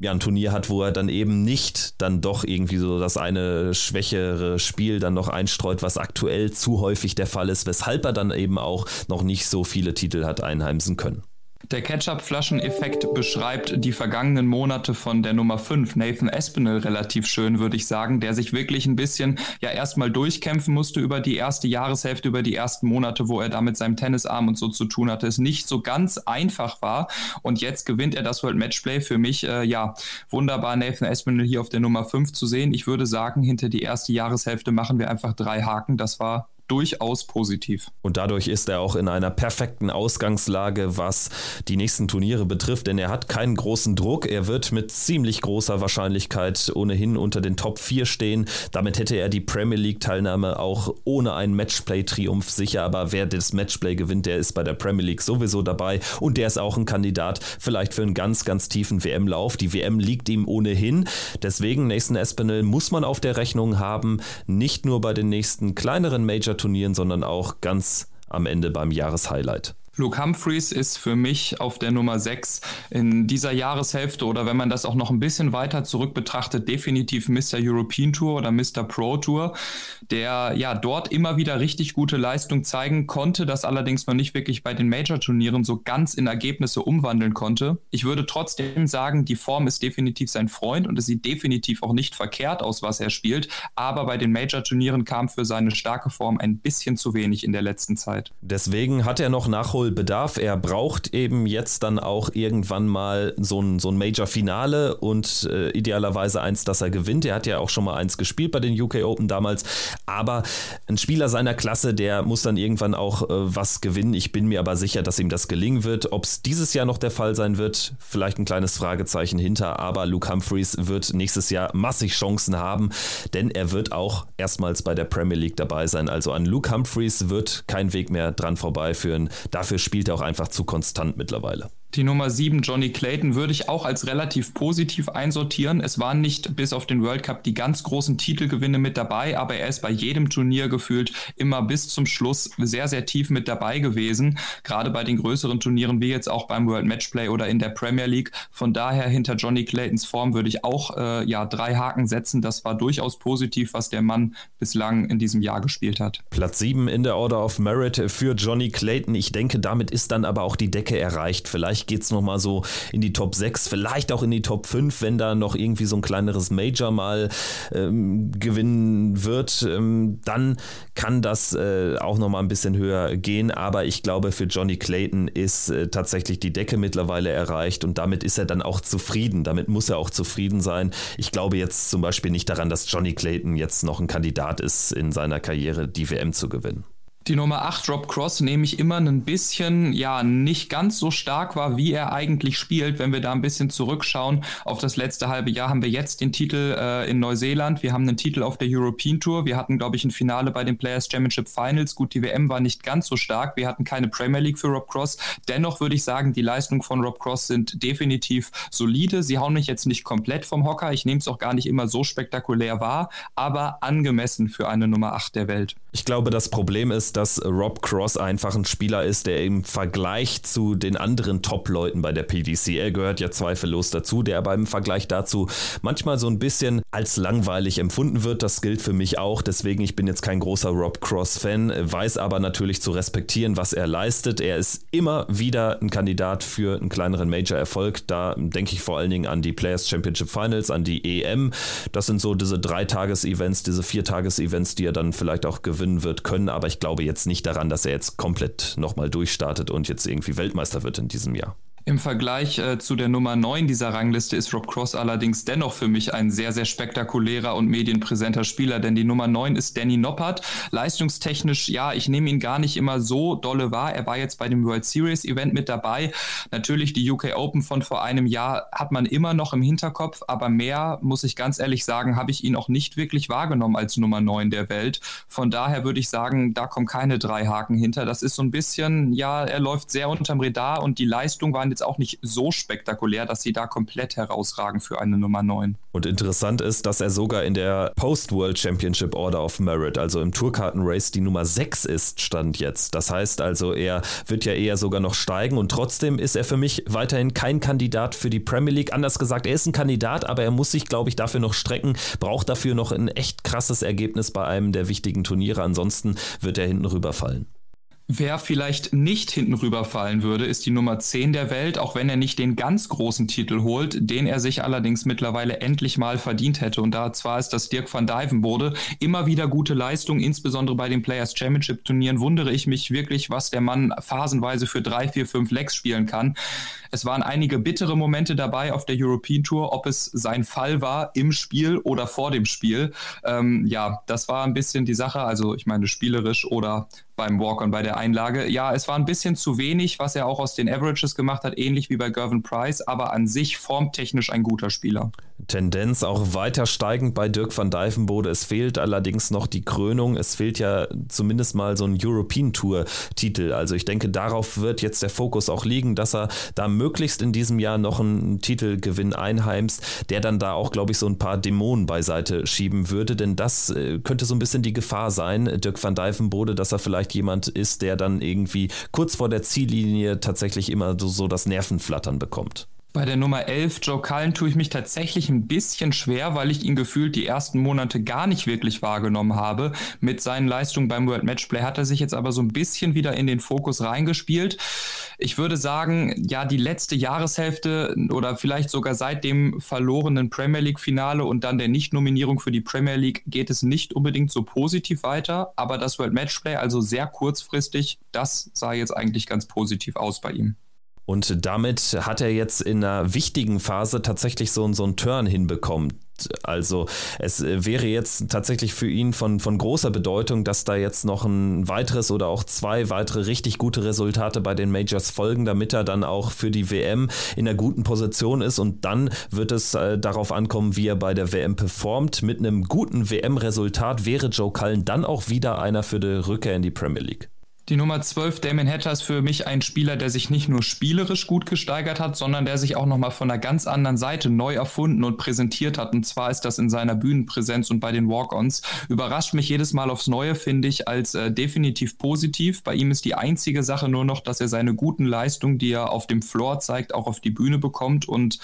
ja ein Turnier hat, wo er dann eben nicht dann doch irgendwie so das eine schwächere Spiel dann noch einstreut, was aktuell zu häufig der Fall ist, weshalb er dann eben auch noch nicht so viele Titel hat einheimsen können. Der Ketchup-Flaschen-Effekt beschreibt die vergangenen Monate von der Nummer 5, Nathan Espinel, relativ schön, würde ich sagen, der sich wirklich ein bisschen ja erstmal durchkämpfen musste über die erste Jahreshälfte, über die ersten Monate, wo er da mit seinem Tennisarm und so zu tun hatte, es nicht so ganz einfach war. Und jetzt gewinnt er das World Matchplay. Für mich, äh, ja, wunderbar, Nathan Espinel hier auf der Nummer 5 zu sehen. Ich würde sagen, hinter die erste Jahreshälfte machen wir einfach drei Haken. Das war durchaus positiv. Und dadurch ist er auch in einer perfekten Ausgangslage, was die nächsten Turniere betrifft, denn er hat keinen großen Druck. Er wird mit ziemlich großer Wahrscheinlichkeit ohnehin unter den Top 4 stehen. Damit hätte er die Premier League-Teilnahme auch ohne einen Matchplay-Triumph sicher. Aber wer das Matchplay gewinnt, der ist bei der Premier League sowieso dabei. Und der ist auch ein Kandidat vielleicht für einen ganz, ganz tiefen WM-Lauf. Die WM liegt ihm ohnehin. Deswegen, Nathan Espinel muss man auf der Rechnung haben. Nicht nur bei den nächsten kleineren Major-Turnieren, sondern auch ganz am Ende beim Jahreshighlight. Luke Humphreys ist für mich auf der Nummer 6 in dieser Jahreshälfte oder wenn man das auch noch ein bisschen weiter zurück betrachtet, definitiv Mr. European Tour oder Mr. Pro Tour, der ja dort immer wieder richtig gute Leistung zeigen konnte, das allerdings noch nicht wirklich bei den Major-Turnieren so ganz in Ergebnisse umwandeln konnte. Ich würde trotzdem sagen, die Form ist definitiv sein Freund und es sieht definitiv auch nicht verkehrt aus, was er spielt, aber bei den Major-Turnieren kam für seine starke Form ein bisschen zu wenig in der letzten Zeit. Deswegen hat er noch Nachhol Bedarf. Er braucht eben jetzt dann auch irgendwann mal so ein, so ein Major-Finale und äh, idealerweise eins, das er gewinnt. Er hat ja auch schon mal eins gespielt bei den UK Open damals. Aber ein Spieler seiner Klasse, der muss dann irgendwann auch äh, was gewinnen. Ich bin mir aber sicher, dass ihm das gelingen wird. Ob es dieses Jahr noch der Fall sein wird, vielleicht ein kleines Fragezeichen hinter. Aber Luke Humphreys wird nächstes Jahr massig Chancen haben, denn er wird auch erstmals bei der Premier League dabei sein. Also an Luke Humphreys wird kein Weg mehr dran vorbeiführen. Dafür spielt er auch einfach zu konstant mittlerweile. Die Nummer 7, Johnny Clayton, würde ich auch als relativ positiv einsortieren. Es waren nicht bis auf den World Cup die ganz großen Titelgewinne mit dabei, aber er ist bei jedem Turnier gefühlt immer bis zum Schluss sehr, sehr tief mit dabei gewesen. Gerade bei den größeren Turnieren, wie jetzt auch beim World Matchplay oder in der Premier League. Von daher hinter Johnny Claytons Form würde ich auch äh, ja, drei Haken setzen. Das war durchaus positiv, was der Mann bislang in diesem Jahr gespielt hat. Platz 7 in der Order of Merit für Johnny Clayton. Ich denke, damit ist dann aber auch die Decke erreicht. Vielleicht Vielleicht geht es nochmal so in die Top 6, vielleicht auch in die Top 5, wenn da noch irgendwie so ein kleineres Major mal ähm, gewinnen wird. Ähm, dann kann das äh, auch nochmal ein bisschen höher gehen. Aber ich glaube, für Johnny Clayton ist äh, tatsächlich die Decke mittlerweile erreicht und damit ist er dann auch zufrieden. Damit muss er auch zufrieden sein. Ich glaube jetzt zum Beispiel nicht daran, dass Johnny Clayton jetzt noch ein Kandidat ist, in seiner Karriere die WM zu gewinnen die Nummer 8 Rob Cross nehme ich immer ein bisschen, ja, nicht ganz so stark war, wie er eigentlich spielt. Wenn wir da ein bisschen zurückschauen auf das letzte halbe Jahr, haben wir jetzt den Titel äh, in Neuseeland. Wir haben einen Titel auf der European Tour. Wir hatten, glaube ich, ein Finale bei den Players Championship Finals. Gut, die WM war nicht ganz so stark. Wir hatten keine Premier League für Rob Cross. Dennoch würde ich sagen, die Leistungen von Rob Cross sind definitiv solide. Sie hauen mich jetzt nicht komplett vom Hocker. Ich nehme es auch gar nicht immer so spektakulär wahr, aber angemessen für eine Nummer 8 der Welt. Ich glaube, das Problem ist, dass Rob Cross einfach ein Spieler ist, der im Vergleich zu den anderen Top-Leuten bei der PDC, er gehört ja zweifellos dazu, der aber im Vergleich dazu manchmal so ein bisschen als langweilig empfunden wird. Das gilt für mich auch. Deswegen, ich bin jetzt kein großer Rob Cross-Fan, weiß aber natürlich zu respektieren, was er leistet. Er ist immer wieder ein Kandidat für einen kleineren Major-Erfolg. Da denke ich vor allen Dingen an die Players Championship Finals, an die EM. Das sind so diese Dreitages-Events, diese Viertages-Events, die er dann vielleicht auch gewinnt gewinnen wird können, aber ich glaube jetzt nicht daran, dass er jetzt komplett nochmal durchstartet und jetzt irgendwie Weltmeister wird in diesem Jahr. Im Vergleich äh, zu der Nummer 9 dieser Rangliste ist Rob Cross allerdings dennoch für mich ein sehr, sehr spektakulärer und medienpräsenter Spieler, denn die Nummer 9 ist Danny Noppert. Leistungstechnisch, ja, ich nehme ihn gar nicht immer so dolle wahr. Er war jetzt bei dem World Series Event mit dabei. Natürlich die UK Open von vor einem Jahr hat man immer noch im Hinterkopf, aber mehr, muss ich ganz ehrlich sagen, habe ich ihn auch nicht wirklich wahrgenommen als Nummer 9 der Welt. Von daher würde ich sagen, da kommen keine drei Haken hinter. Das ist so ein bisschen, ja, er läuft sehr unterm Radar und die Leistung waren jetzt auch nicht so spektakulär, dass sie da komplett herausragen für eine Nummer 9. Und interessant ist, dass er sogar in der Post-World Championship Order of Merit, also im Tourkarten-Race, die Nummer 6 ist, stand jetzt. Das heißt also, er wird ja eher sogar noch steigen und trotzdem ist er für mich weiterhin kein Kandidat für die Premier League. Anders gesagt, er ist ein Kandidat, aber er muss sich, glaube ich, dafür noch strecken, braucht dafür noch ein echt krasses Ergebnis bei einem der wichtigen Turniere. Ansonsten wird er hinten rüberfallen. Wer vielleicht nicht hinten rüberfallen würde, ist die Nummer 10 der Welt, auch wenn er nicht den ganz großen Titel holt, den er sich allerdings mittlerweile endlich mal verdient hätte. Und da zwar ist das Dirk van Dijvenbode immer wieder gute Leistung, insbesondere bei den Players Championship Turnieren, wundere ich mich wirklich, was der Mann phasenweise für drei, vier, fünf Lecks spielen kann. Es waren einige bittere Momente dabei auf der European Tour, ob es sein Fall war im Spiel oder vor dem Spiel. Ähm, ja, das war ein bisschen die Sache. Also ich meine spielerisch oder beim Walk-on bei der Einlage. Ja, es war ein bisschen zu wenig, was er auch aus den Averages gemacht hat, ähnlich wie bei Gervin Price, aber an sich formtechnisch ein guter Spieler. Tendenz auch weiter steigend bei Dirk van Dijvenbode. Es fehlt allerdings noch die Krönung. Es fehlt ja zumindest mal so ein European Tour Titel. Also ich denke, darauf wird jetzt der Fokus auch liegen, dass er da möglichst in diesem Jahr noch einen Titelgewinn einheimst, der dann da auch, glaube ich, so ein paar Dämonen beiseite schieben würde. Denn das äh, könnte so ein bisschen die Gefahr sein, Dirk van Dijvenbode, dass er vielleicht jemand ist, der dann irgendwie kurz vor der Ziellinie tatsächlich immer so, so das Nervenflattern bekommt. Bei der Nummer 11, Joe Cullen, tue ich mich tatsächlich ein bisschen schwer, weil ich ihn gefühlt die ersten Monate gar nicht wirklich wahrgenommen habe. Mit seinen Leistungen beim World Matchplay hat er sich jetzt aber so ein bisschen wieder in den Fokus reingespielt. Ich würde sagen, ja, die letzte Jahreshälfte oder vielleicht sogar seit dem verlorenen Premier League-Finale und dann der Nicht-Nominierung für die Premier League geht es nicht unbedingt so positiv weiter. Aber das World Matchplay, also sehr kurzfristig, das sah jetzt eigentlich ganz positiv aus bei ihm. Und damit hat er jetzt in einer wichtigen Phase tatsächlich so, so einen Turn hinbekommen. Also es wäre jetzt tatsächlich für ihn von, von großer Bedeutung, dass da jetzt noch ein weiteres oder auch zwei weitere richtig gute Resultate bei den Majors folgen, damit er dann auch für die WM in einer guten Position ist und dann wird es äh, darauf ankommen, wie er bei der WM performt. Mit einem guten WM-Resultat wäre Joe Cullen dann auch wieder einer für die Rückkehr in die Premier League. Die Nummer 12, Damon Hatter, ist für mich ein Spieler, der sich nicht nur spielerisch gut gesteigert hat, sondern der sich auch nochmal von einer ganz anderen Seite neu erfunden und präsentiert hat. Und zwar ist das in seiner Bühnenpräsenz und bei den Walk-Ons. Überrascht mich jedes Mal aufs Neue, finde ich, als äh, definitiv positiv. Bei ihm ist die einzige Sache nur noch, dass er seine guten Leistungen, die er auf dem Floor zeigt, auch auf die Bühne bekommt. Und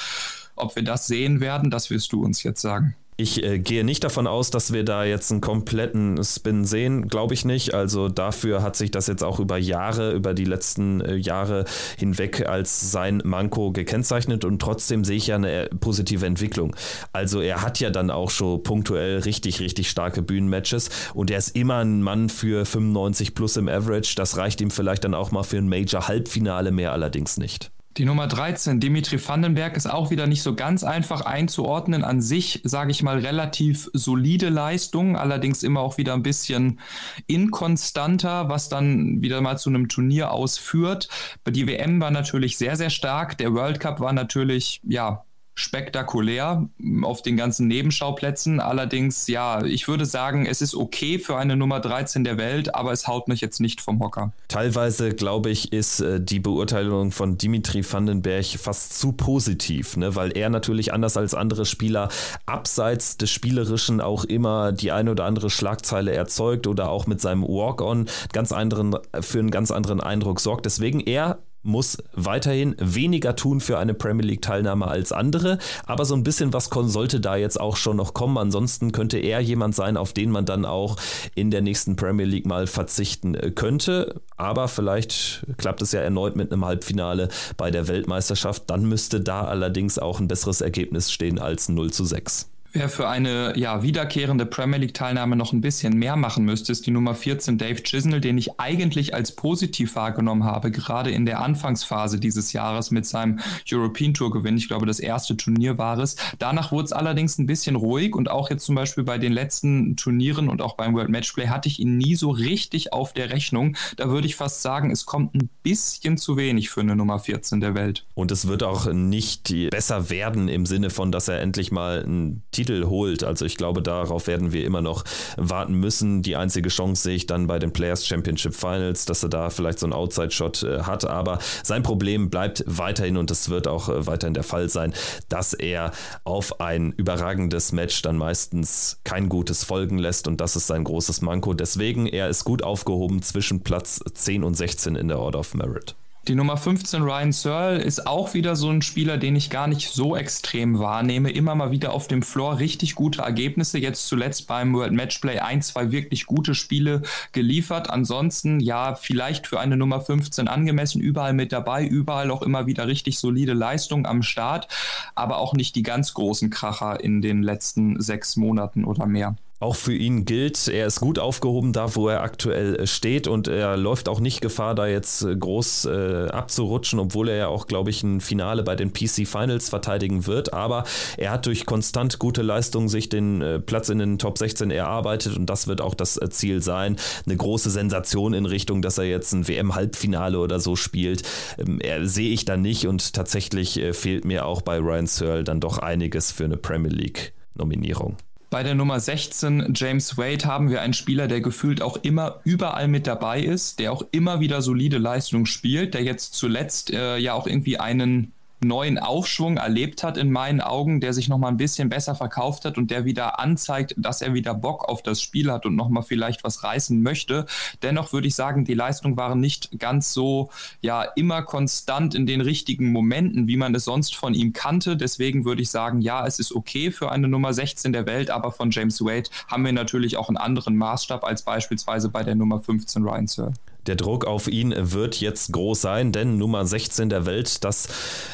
ob wir das sehen werden, das wirst du uns jetzt sagen. Ich äh, gehe nicht davon aus, dass wir da jetzt einen kompletten Spin sehen, glaube ich nicht. Also dafür hat sich das jetzt auch über Jahre, über die letzten äh, Jahre hinweg als sein Manko gekennzeichnet und trotzdem sehe ich ja eine äh, positive Entwicklung. Also er hat ja dann auch schon punktuell richtig, richtig starke Bühnenmatches und er ist immer ein Mann für 95 plus im Average. Das reicht ihm vielleicht dann auch mal für ein Major-Halbfinale mehr allerdings nicht. Die Nummer 13, Dimitri Vandenberg, ist auch wieder nicht so ganz einfach einzuordnen. An sich, sage ich mal, relativ solide Leistung, allerdings immer auch wieder ein bisschen inkonstanter, was dann wieder mal zu einem Turnier ausführt. Die WM war natürlich sehr, sehr stark. Der World Cup war natürlich, ja, spektakulär auf den ganzen Nebenschauplätzen. Allerdings, ja, ich würde sagen, es ist okay für eine Nummer 13 der Welt, aber es haut mich jetzt nicht vom Hocker. Teilweise, glaube ich, ist äh, die Beurteilung von Dimitri Vandenberg fast zu positiv, ne? weil er natürlich anders als andere Spieler abseits des Spielerischen auch immer die eine oder andere Schlagzeile erzeugt oder auch mit seinem Walk-on für einen ganz anderen Eindruck sorgt. Deswegen er muss weiterhin weniger tun für eine Premier League-Teilnahme als andere, aber so ein bisschen was sollte da jetzt auch schon noch kommen. Ansonsten könnte er jemand sein, auf den man dann auch in der nächsten Premier League mal verzichten äh, könnte. Aber vielleicht klappt es ja erneut mit einem Halbfinale bei der Weltmeisterschaft. Dann müsste da allerdings auch ein besseres Ergebnis stehen als 0 zu 6. Wer für eine ja, wiederkehrende Premier League-Teilnahme noch ein bisschen mehr machen müsste, ist die Nummer 14 Dave Chisnell, den ich eigentlich als positiv wahrgenommen habe, gerade in der Anfangsphase dieses Jahres mit seinem European Tour-Gewinn. Ich glaube, das erste Turnier war es. Danach wurde es allerdings ein bisschen ruhig und auch jetzt zum Beispiel bei den letzten Turnieren und auch beim World Matchplay hatte ich ihn nie so richtig auf der Rechnung. Da würde ich fast sagen, es kommt ein bisschen zu wenig für eine Nummer 14 der Welt. Und es wird auch nicht besser werden im Sinne von, dass er endlich mal einen Titel Titel holt. Also ich glaube, darauf werden wir immer noch warten müssen. Die einzige Chance sehe ich dann bei den Players Championship Finals, dass er da vielleicht so einen Outside-Shot äh, hat. Aber sein Problem bleibt weiterhin und es wird auch äh, weiterhin der Fall sein, dass er auf ein überragendes Match dann meistens kein gutes folgen lässt und das ist sein großes Manko. Deswegen, er ist gut aufgehoben zwischen Platz 10 und 16 in der Order of Merit. Die Nummer 15, Ryan Searle, ist auch wieder so ein Spieler, den ich gar nicht so extrem wahrnehme. Immer mal wieder auf dem Floor richtig gute Ergebnisse. Jetzt zuletzt beim World Matchplay ein, zwei wirklich gute Spiele geliefert. Ansonsten, ja, vielleicht für eine Nummer 15 angemessen, überall mit dabei, überall auch immer wieder richtig solide Leistung am Start, aber auch nicht die ganz großen Kracher in den letzten sechs Monaten oder mehr. Auch für ihn gilt, er ist gut aufgehoben da, wo er aktuell äh, steht und er läuft auch nicht Gefahr, da jetzt äh, groß äh, abzurutschen, obwohl er ja auch, glaube ich, ein Finale bei den PC Finals verteidigen wird. Aber er hat durch konstant gute Leistungen sich den äh, Platz in den Top 16 erarbeitet und das wird auch das äh, Ziel sein. Eine große Sensation in Richtung, dass er jetzt ein WM-Halbfinale oder so spielt, ähm, sehe ich da nicht und tatsächlich fehlt mir auch bei Ryan Searle dann doch einiges für eine Premier League-Nominierung. Bei der Nummer 16, James Wade, haben wir einen Spieler, der gefühlt auch immer überall mit dabei ist, der auch immer wieder solide Leistungen spielt, der jetzt zuletzt äh, ja auch irgendwie einen neuen Aufschwung erlebt hat in meinen Augen, der sich nochmal ein bisschen besser verkauft hat und der wieder anzeigt, dass er wieder Bock auf das Spiel hat und nochmal vielleicht was reißen möchte. Dennoch würde ich sagen, die Leistungen waren nicht ganz so, ja, immer konstant in den richtigen Momenten, wie man es sonst von ihm kannte. Deswegen würde ich sagen, ja, es ist okay für eine Nummer 16 der Welt, aber von James Wade haben wir natürlich auch einen anderen Maßstab als beispielsweise bei der Nummer 15 Ryan Searle. Der Druck auf ihn wird jetzt groß sein, denn Nummer 16 der Welt, das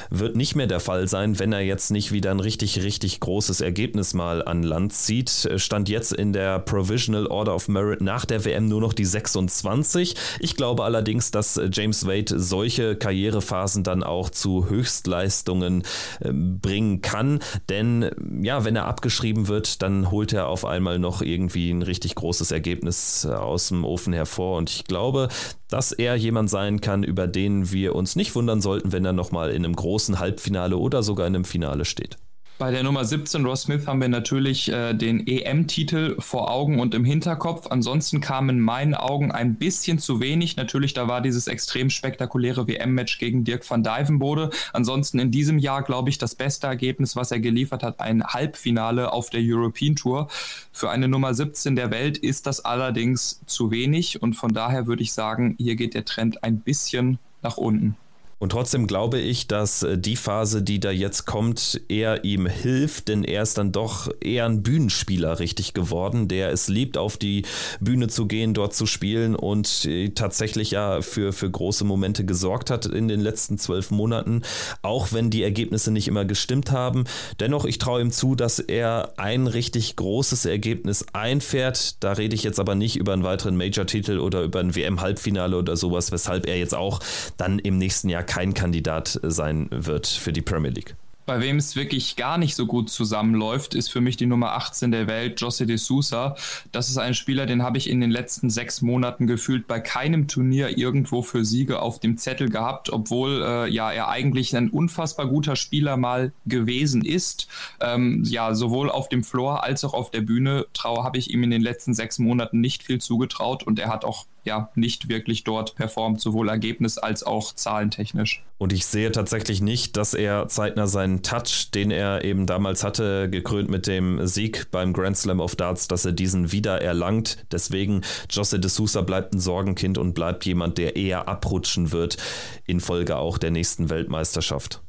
wird nicht mehr der Fall sein, wenn er jetzt nicht wieder ein richtig, richtig großes Ergebnis mal an Land zieht. Stand jetzt in der Provisional Order of Merit nach der WM nur noch die 26. Ich glaube allerdings, dass James Wade solche Karrierephasen dann auch zu Höchstleistungen ähm, bringen kann, denn ja, wenn er abgeschrieben wird, dann holt er auf einmal noch irgendwie ein richtig großes Ergebnis aus dem Ofen hervor und ich glaube, dass er jemand sein kann, über den wir uns nicht wundern sollten, wenn er nochmal in einem großen Halbfinale oder sogar in einem Finale steht. Bei der Nummer 17, Ross Smith, haben wir natürlich äh, den EM-Titel vor Augen und im Hinterkopf. Ansonsten kam in meinen Augen ein bisschen zu wenig. Natürlich, da war dieses extrem spektakuläre WM-Match gegen Dirk van Dijvenbode. Ansonsten in diesem Jahr, glaube ich, das beste Ergebnis, was er geliefert hat, ein Halbfinale auf der European Tour. Für eine Nummer 17 der Welt ist das allerdings zu wenig und von daher würde ich sagen, hier geht der Trend ein bisschen nach unten. Und trotzdem glaube ich, dass äh, die Phase, die da jetzt kommt, eher ihm hilft, denn er ist dann doch eher ein Bühnenspieler richtig geworden, der es liebt, auf die Bühne zu gehen, dort zu spielen und äh, tatsächlich ja für, für große Momente gesorgt hat in den letzten zwölf Monaten, auch wenn die Ergebnisse nicht immer gestimmt haben. Dennoch, ich traue ihm zu, dass er ein richtig großes Ergebnis einfährt. Da rede ich jetzt aber nicht über einen weiteren Major-Titel oder über ein WM-Halbfinale oder sowas, weshalb er jetzt auch dann im nächsten Jahr kein Kandidat sein wird für die Premier League. Bei wem es wirklich gar nicht so gut zusammenläuft, ist für mich die Nummer 18 der Welt, José de Sousa. Das ist ein Spieler, den habe ich in den letzten sechs Monaten gefühlt bei keinem Turnier irgendwo für Siege auf dem Zettel gehabt, obwohl äh, ja er eigentlich ein unfassbar guter Spieler mal gewesen ist. Ähm, ja, sowohl auf dem Floor als auch auf der Bühne habe ich ihm in den letzten sechs Monaten nicht viel zugetraut und er hat auch ja nicht wirklich dort performt, sowohl ergebnis- als auch zahlentechnisch. Und ich sehe tatsächlich nicht, dass er zeitnah seinen Touch, den er eben damals hatte, gekrönt mit dem Sieg beim Grand Slam of Darts, dass er diesen wieder erlangt. Deswegen, Jose de Sousa bleibt ein Sorgenkind und bleibt jemand, der eher abrutschen wird, infolge auch der nächsten Weltmeisterschaft.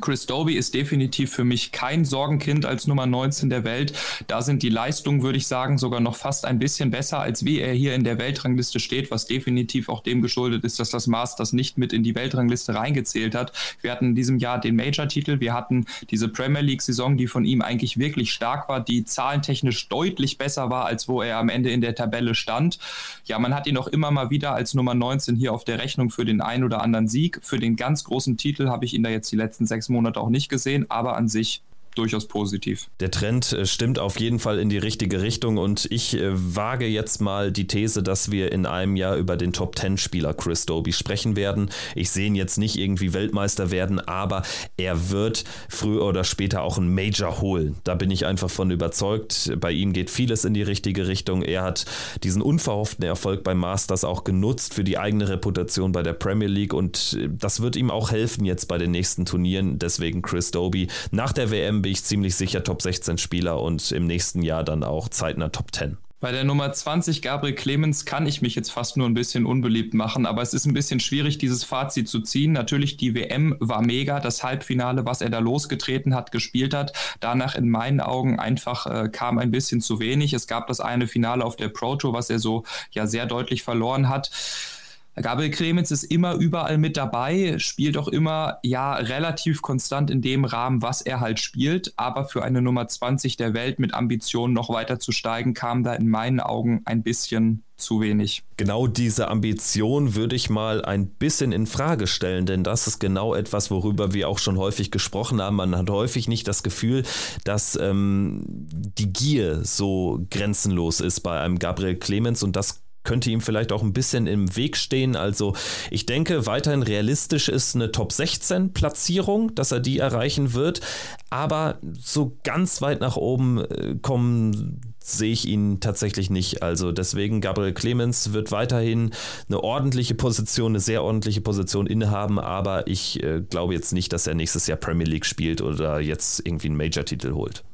Chris Doby ist definitiv für mich kein Sorgenkind als Nummer 19 der Welt. Da sind die Leistungen, würde ich sagen, sogar noch fast ein bisschen besser, als wie er hier in der Weltrangliste steht, was definitiv auch dem geschuldet ist, dass das Masters nicht mit in die Weltrangliste reingezählt hat. Wir hatten in diesem Jahr den Major-Titel, wir hatten diese Premier League-Saison, die von ihm eigentlich wirklich stark war, die zahlentechnisch deutlich besser war, als wo er am Ende in der Tabelle stand. Ja, man hat ihn auch immer mal wieder als Nummer 19 hier auf der Rechnung für den ein oder anderen Sieg. Für den ganz großen Titel habe ich ihn da jetzt die letzten sechs Monate auch nicht gesehen, aber an sich durchaus positiv. Der Trend äh, stimmt auf jeden Fall in die richtige Richtung und ich äh, wage jetzt mal die These, dass wir in einem Jahr über den Top 10 Spieler Chris Doby sprechen werden. Ich sehe ihn jetzt nicht irgendwie Weltmeister werden, aber er wird früher oder später auch einen Major holen. Da bin ich einfach von überzeugt. Bei ihm geht vieles in die richtige Richtung. Er hat diesen unverhofften Erfolg beim Masters auch genutzt für die eigene Reputation bei der Premier League und äh, das wird ihm auch helfen jetzt bei den nächsten Turnieren. Deswegen Chris Doby nach der WM bin ich ziemlich sicher Top 16 Spieler und im nächsten Jahr dann auch zeitnah Top 10. Bei der Nummer 20 Gabriel Clemens kann ich mich jetzt fast nur ein bisschen unbeliebt machen, aber es ist ein bisschen schwierig, dieses Fazit zu ziehen. Natürlich, die WM war mega, das Halbfinale, was er da losgetreten hat, gespielt hat. Danach in meinen Augen einfach äh, kam ein bisschen zu wenig. Es gab das eine Finale auf der Pro Tour, was er so ja sehr deutlich verloren hat Gabriel Clemens ist immer überall mit dabei, spielt auch immer ja relativ konstant in dem Rahmen, was er halt spielt, aber für eine Nummer 20 der Welt mit Ambitionen noch weiter zu steigen, kam da in meinen Augen ein bisschen zu wenig. Genau diese Ambition würde ich mal ein bisschen in Frage stellen, denn das ist genau etwas, worüber wir auch schon häufig gesprochen haben. Man hat häufig nicht das Gefühl, dass ähm, die Gier so grenzenlos ist bei einem Gabriel Clemens und das könnte ihm vielleicht auch ein bisschen im Weg stehen. Also ich denke, weiterhin realistisch ist eine Top 16 Platzierung, dass er die erreichen wird. Aber so ganz weit nach oben äh, kommen sehe ich ihn tatsächlich nicht. Also deswegen Gabriel Clemens wird weiterhin eine ordentliche Position, eine sehr ordentliche Position innehaben, aber ich äh, glaube jetzt nicht, dass er nächstes Jahr Premier League spielt oder jetzt irgendwie einen Major-Titel holt.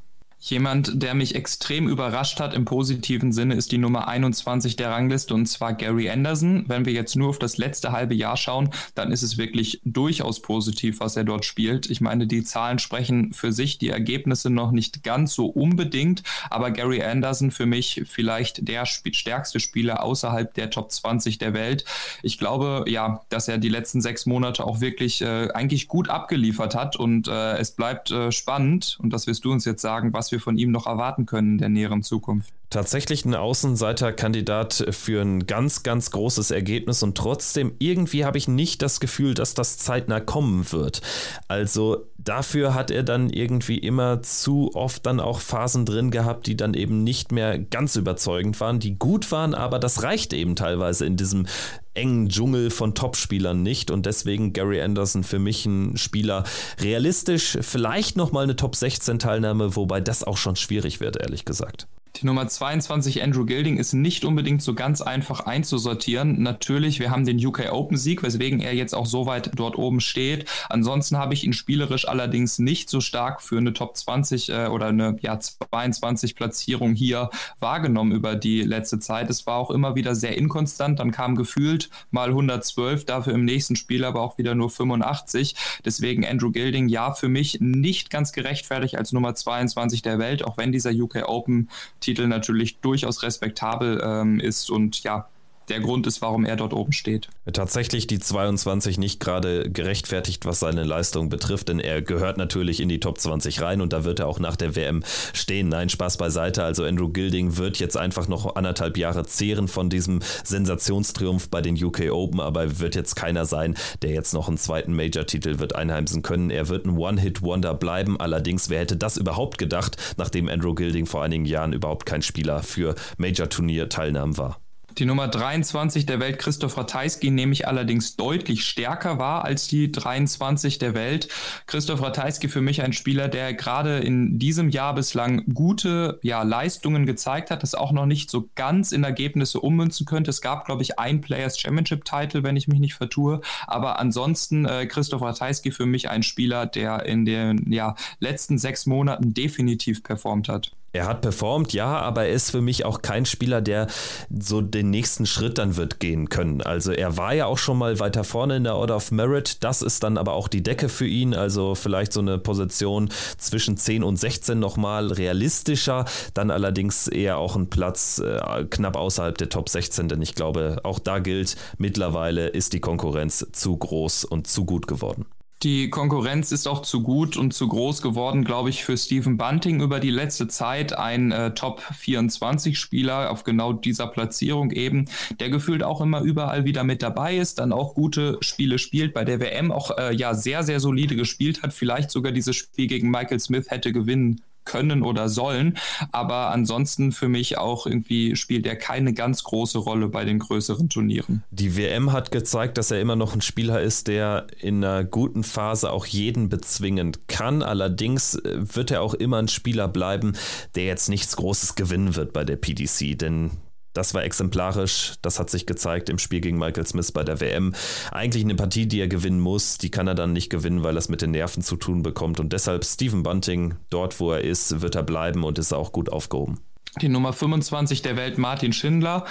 Jemand, der mich extrem überrascht hat im positiven Sinne, ist die Nummer 21 der Rangliste und zwar Gary Anderson. Wenn wir jetzt nur auf das letzte halbe Jahr schauen, dann ist es wirklich durchaus positiv, was er dort spielt. Ich meine, die Zahlen sprechen für sich, die Ergebnisse noch nicht ganz so unbedingt, aber Gary Anderson für mich vielleicht der stärkste Spieler außerhalb der Top 20 der Welt. Ich glaube, ja, dass er die letzten sechs Monate auch wirklich äh, eigentlich gut abgeliefert hat und äh, es bleibt äh, spannend und das wirst du uns jetzt sagen, was wir wir von ihm noch erwarten können in der näheren Zukunft. Tatsächlich ein Außenseiterkandidat für ein ganz, ganz großes Ergebnis und trotzdem irgendwie habe ich nicht das Gefühl, dass das zeitnah kommen wird. Also dafür hat er dann irgendwie immer zu oft dann auch Phasen drin gehabt, die dann eben nicht mehr ganz überzeugend waren, die gut waren, aber das reicht eben teilweise in diesem engen Dschungel von Topspielern nicht und deswegen Gary Anderson für mich ein Spieler realistisch, vielleicht nochmal eine Top 16 Teilnahme, wobei das auch schon schwierig wird, ehrlich gesagt. Die Nummer 22 Andrew Gilding ist nicht unbedingt so ganz einfach einzusortieren. Natürlich, wir haben den UK Open Sieg, weswegen er jetzt auch so weit dort oben steht. Ansonsten habe ich ihn spielerisch allerdings nicht so stark für eine Top 20 äh, oder eine ja, 22 Platzierung hier wahrgenommen über die letzte Zeit. Es war auch immer wieder sehr inkonstant. Dann kam gefühlt mal 112, dafür im nächsten Spiel aber auch wieder nur 85. Deswegen Andrew Gilding ja für mich nicht ganz gerechtfertigt als Nummer 22 der Welt, auch wenn dieser UK Open Titel natürlich durchaus respektabel ähm, ist und ja, der Grund ist, warum er dort oben steht. Tatsächlich die 22 nicht gerade gerechtfertigt, was seine Leistung betrifft, denn er gehört natürlich in die Top 20 rein und da wird er auch nach der WM stehen. Nein, Spaß beiseite. Also Andrew Gilding wird jetzt einfach noch anderthalb Jahre zehren von diesem Sensationstriumph bei den UK Open, aber wird jetzt keiner sein, der jetzt noch einen zweiten Major-Titel wird einheimsen können. Er wird ein One-Hit-Wonder bleiben. Allerdings, wer hätte das überhaupt gedacht, nachdem Andrew Gilding vor einigen Jahren überhaupt kein Spieler für Major-Turnier-Teilnahmen war? Die Nummer 23 der Welt, Christoph Ratajski, nehme ich allerdings deutlich stärker wahr als die 23 der Welt. Christoph Ratajski für mich ein Spieler, der gerade in diesem Jahr bislang gute ja, Leistungen gezeigt hat, das auch noch nicht so ganz in Ergebnisse ummünzen könnte. Es gab, glaube ich, ein Players Championship Title, wenn ich mich nicht vertue. Aber ansonsten äh, Christoph Ratajski für mich ein Spieler, der in den ja, letzten sechs Monaten definitiv performt hat. Er hat performt, ja, aber er ist für mich auch kein Spieler, der so den nächsten Schritt dann wird gehen können. Also er war ja auch schon mal weiter vorne in der Order of Merit. Das ist dann aber auch die Decke für ihn. Also vielleicht so eine Position zwischen 10 und 16 nochmal realistischer. Dann allerdings eher auch ein Platz äh, knapp außerhalb der Top 16, denn ich glaube, auch da gilt, mittlerweile ist die Konkurrenz zu groß und zu gut geworden. Die Konkurrenz ist auch zu gut und zu groß geworden, glaube ich, für Stephen Bunting über die letzte Zeit. Ein äh, Top 24 Spieler auf genau dieser Platzierung eben, der gefühlt auch immer überall wieder mit dabei ist, dann auch gute Spiele spielt, bei der WM auch äh, ja sehr, sehr solide gespielt hat, vielleicht sogar dieses Spiel gegen Michael Smith hätte gewinnen können oder sollen. Aber ansonsten für mich auch irgendwie spielt er keine ganz große Rolle bei den größeren Turnieren. Die WM hat gezeigt, dass er immer noch ein Spieler ist, der in einer guten Phase auch jeden bezwingen kann. Allerdings äh, wird er auch immer ein Spieler bleiben, der jetzt nichts Großes gewinnen wird bei der PDC. Denn das war exemplarisch. Das hat sich gezeigt im Spiel gegen Michael Smith bei der WM. Eigentlich eine Partie, die er gewinnen muss. Die kann er dann nicht gewinnen, weil er es mit den Nerven zu tun bekommt. Und deshalb Stephen Bunting, dort wo er ist, wird er bleiben und ist auch gut aufgehoben. Die Nummer 25 der Welt, Martin Schindler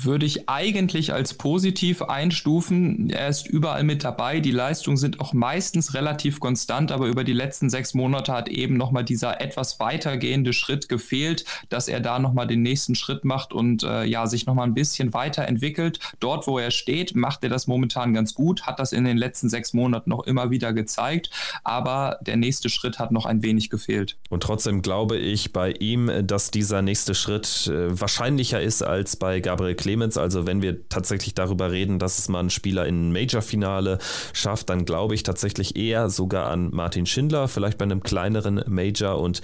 würde ich eigentlich als positiv einstufen. Er ist überall mit dabei. Die Leistungen sind auch meistens relativ konstant, aber über die letzten sechs Monate hat eben nochmal dieser etwas weitergehende Schritt gefehlt, dass er da nochmal den nächsten Schritt macht und äh, ja, sich nochmal ein bisschen weiterentwickelt. Dort, wo er steht, macht er das momentan ganz gut, hat das in den letzten sechs Monaten noch immer wieder gezeigt, aber der nächste Schritt hat noch ein wenig gefehlt. Und trotzdem glaube ich bei ihm, dass dieser nächste Schritt äh, wahrscheinlicher ist als bei Gabriel Kling Clemens. Also wenn wir tatsächlich darüber reden, dass es mal ein Spieler in ein Major-Finale schafft, dann glaube ich tatsächlich eher sogar an Martin Schindler, vielleicht bei einem kleineren Major. Und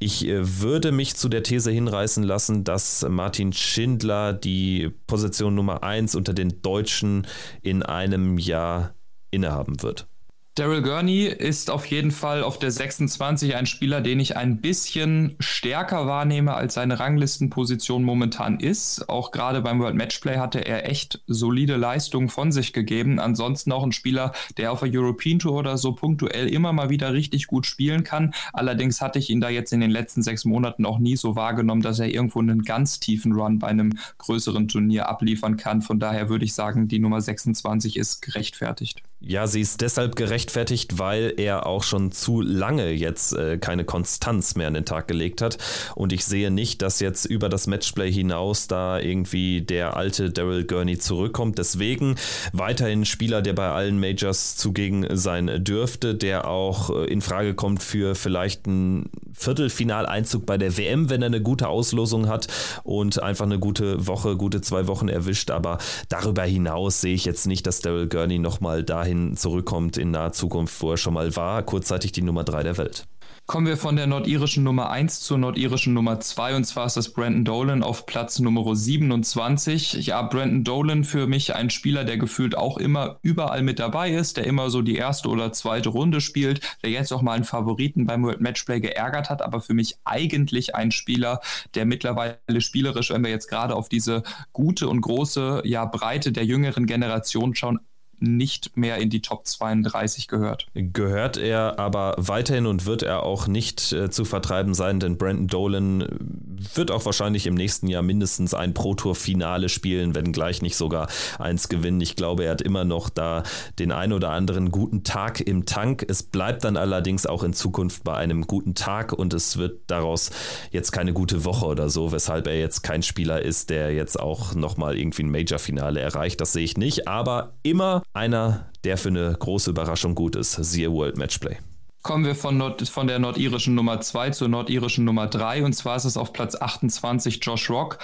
ich äh, würde mich zu der These hinreißen lassen, dass Martin Schindler die Position Nummer 1 unter den Deutschen in einem Jahr innehaben wird. Daryl Gurney ist auf jeden Fall auf der 26 ein Spieler, den ich ein bisschen stärker wahrnehme, als seine Ranglistenposition momentan ist. Auch gerade beim World Matchplay hatte er echt solide Leistungen von sich gegeben. Ansonsten auch ein Spieler, der auf der European Tour oder so punktuell immer mal wieder richtig gut spielen kann. Allerdings hatte ich ihn da jetzt in den letzten sechs Monaten auch nie so wahrgenommen, dass er irgendwo einen ganz tiefen Run bei einem größeren Turnier abliefern kann. Von daher würde ich sagen, die Nummer 26 ist gerechtfertigt. Ja, sie ist deshalb gerechtfertigt, weil er auch schon zu lange jetzt äh, keine Konstanz mehr an den Tag gelegt hat. Und ich sehe nicht, dass jetzt über das Matchplay hinaus da irgendwie der alte Daryl Gurney zurückkommt. Deswegen weiterhin Spieler, der bei allen Majors zugegen sein dürfte, der auch äh, in Frage kommt für vielleicht einen Viertelfinaleinzug bei der WM, wenn er eine gute Auslosung hat und einfach eine gute Woche, gute zwei Wochen erwischt. Aber darüber hinaus sehe ich jetzt nicht, dass Daryl Gurney nochmal dahin dahin zurückkommt in naher Zukunft, wo er schon mal war, kurzzeitig die Nummer 3 der Welt. Kommen wir von der nordirischen Nummer 1 zur nordirischen Nummer 2 und zwar ist das Brandon Dolan auf Platz Nummer 27. Ja, Brandon Dolan für mich ein Spieler, der gefühlt auch immer überall mit dabei ist, der immer so die erste oder zweite Runde spielt, der jetzt auch mal einen Favoriten beim World Matchplay geärgert hat, aber für mich eigentlich ein Spieler, der mittlerweile spielerisch, wenn wir jetzt gerade auf diese gute und große ja, Breite der jüngeren Generation schauen, nicht mehr in die Top 32 gehört. Gehört er aber weiterhin und wird er auch nicht äh, zu vertreiben sein, denn Brandon Dolan wird auch wahrscheinlich im nächsten Jahr mindestens ein Pro-Tour-Finale spielen, wenn gleich nicht sogar eins gewinnen. Ich glaube, er hat immer noch da den ein oder anderen guten Tag im Tank. Es bleibt dann allerdings auch in Zukunft bei einem guten Tag und es wird daraus jetzt keine gute Woche oder so, weshalb er jetzt kein Spieler ist, der jetzt auch nochmal irgendwie ein Major-Finale erreicht. Das sehe ich nicht, aber immer einer, der für eine große Überraschung gut ist. Siehe World Matchplay. Kommen wir von, Nord von der nordirischen Nummer 2 zur nordirischen Nummer 3 und zwar ist es auf Platz 28 Josh Rock.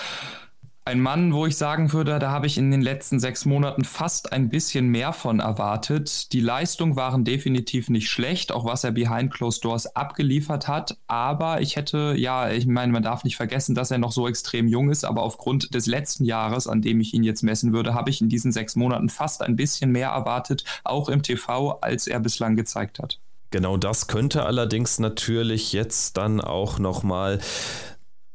Ein Mann, wo ich sagen würde, da habe ich in den letzten sechs Monaten fast ein bisschen mehr von erwartet. Die Leistungen waren definitiv nicht schlecht, auch was er behind closed doors abgeliefert hat. Aber ich hätte, ja, ich meine, man darf nicht vergessen, dass er noch so extrem jung ist. Aber aufgrund des letzten Jahres, an dem ich ihn jetzt messen würde, habe ich in diesen sechs Monaten fast ein bisschen mehr erwartet, auch im TV, als er bislang gezeigt hat. Genau das könnte allerdings natürlich jetzt dann auch nochmal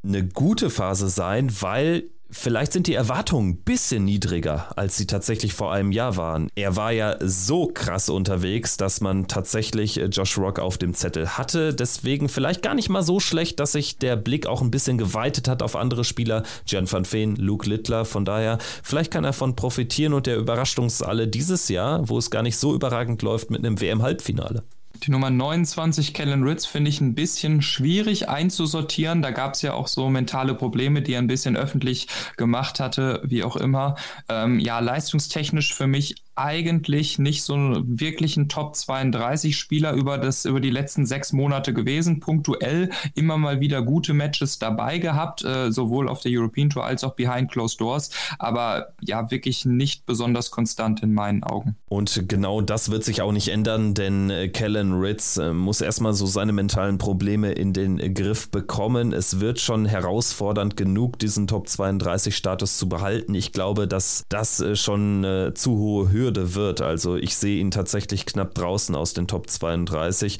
eine gute Phase sein, weil Vielleicht sind die Erwartungen ein bisschen niedriger, als sie tatsächlich vor einem Jahr waren. Er war ja so krass unterwegs, dass man tatsächlich äh, Josh Rock auf dem Zettel hatte. Deswegen vielleicht gar nicht mal so schlecht, dass sich der Blick auch ein bisschen geweitet hat auf andere Spieler. Jan van Veen, Luke Littler. Von daher, vielleicht kann er davon profitieren und der überrascht uns alle dieses Jahr, wo es gar nicht so überragend läuft, mit einem WM-Halbfinale. Die Nummer 29, Kellen Ritz, finde ich ein bisschen schwierig einzusortieren. Da gab es ja auch so mentale Probleme, die er ein bisschen öffentlich gemacht hatte, wie auch immer. Ähm, ja, leistungstechnisch für mich eigentlich nicht so wirklich ein Top 32 Spieler über das über die letzten sechs Monate gewesen. Punktuell immer mal wieder gute Matches dabei gehabt, äh, sowohl auf der European Tour als auch behind closed doors. Aber ja, wirklich nicht besonders konstant in meinen Augen. Und genau das wird sich auch nicht ändern, denn äh, Kellen Ritz äh, muss erstmal so seine mentalen Probleme in den Griff bekommen. Es wird schon herausfordernd genug, diesen Top 32 Status zu behalten. Ich glaube, dass das äh, schon eine zu hohe Höhe Hürde wird. Also ich sehe ihn tatsächlich knapp draußen aus den Top 32,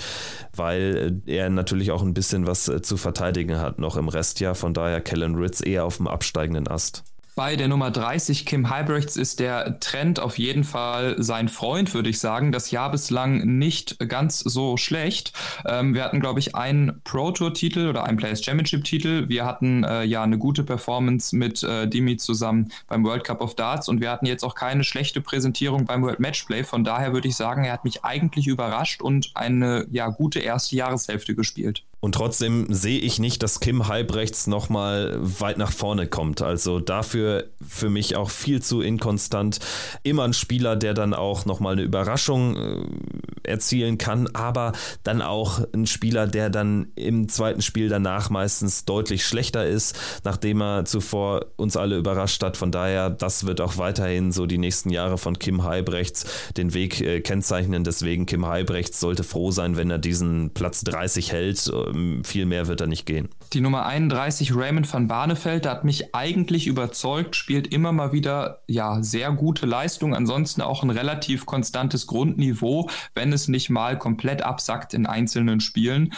weil äh, er natürlich auch ein bisschen was äh, zu verteidigen hat noch im Restjahr. Von daher Kellen Ritz eher auf dem absteigenden Ast. Bei der Nummer 30, Kim Halbrechts, ist der Trend auf jeden Fall sein Freund, würde ich sagen. Das Jahr bislang nicht ganz so schlecht. Ähm, wir hatten, glaube ich, einen Pro-Tour-Titel oder einen Players Championship-Titel. Wir hatten äh, ja eine gute Performance mit äh, Dimi zusammen beim World Cup of Darts und wir hatten jetzt auch keine schlechte Präsentierung beim World Matchplay. Von daher würde ich sagen, er hat mich eigentlich überrascht und eine ja, gute erste Jahreshälfte gespielt. Und trotzdem sehe ich nicht, dass Kim Halbrechts nochmal weit nach vorne kommt. Also dafür für mich auch viel zu inkonstant. Immer ein Spieler, der dann auch nochmal eine Überraschung äh, erzielen kann, aber dann auch ein Spieler, der dann im zweiten Spiel danach meistens deutlich schlechter ist, nachdem er zuvor uns alle überrascht hat. Von daher, das wird auch weiterhin so die nächsten Jahre von Kim Halbrechts den Weg äh, kennzeichnen. Deswegen Kim Halbrechts sollte froh sein, wenn er diesen Platz 30 hält ähm, viel mehr wird da nicht gehen. Die Nummer 31, Raymond van Barneveld, hat mich eigentlich überzeugt, spielt immer mal wieder ja sehr gute Leistung, ansonsten auch ein relativ konstantes Grundniveau, wenn es nicht mal komplett absackt in einzelnen Spielen.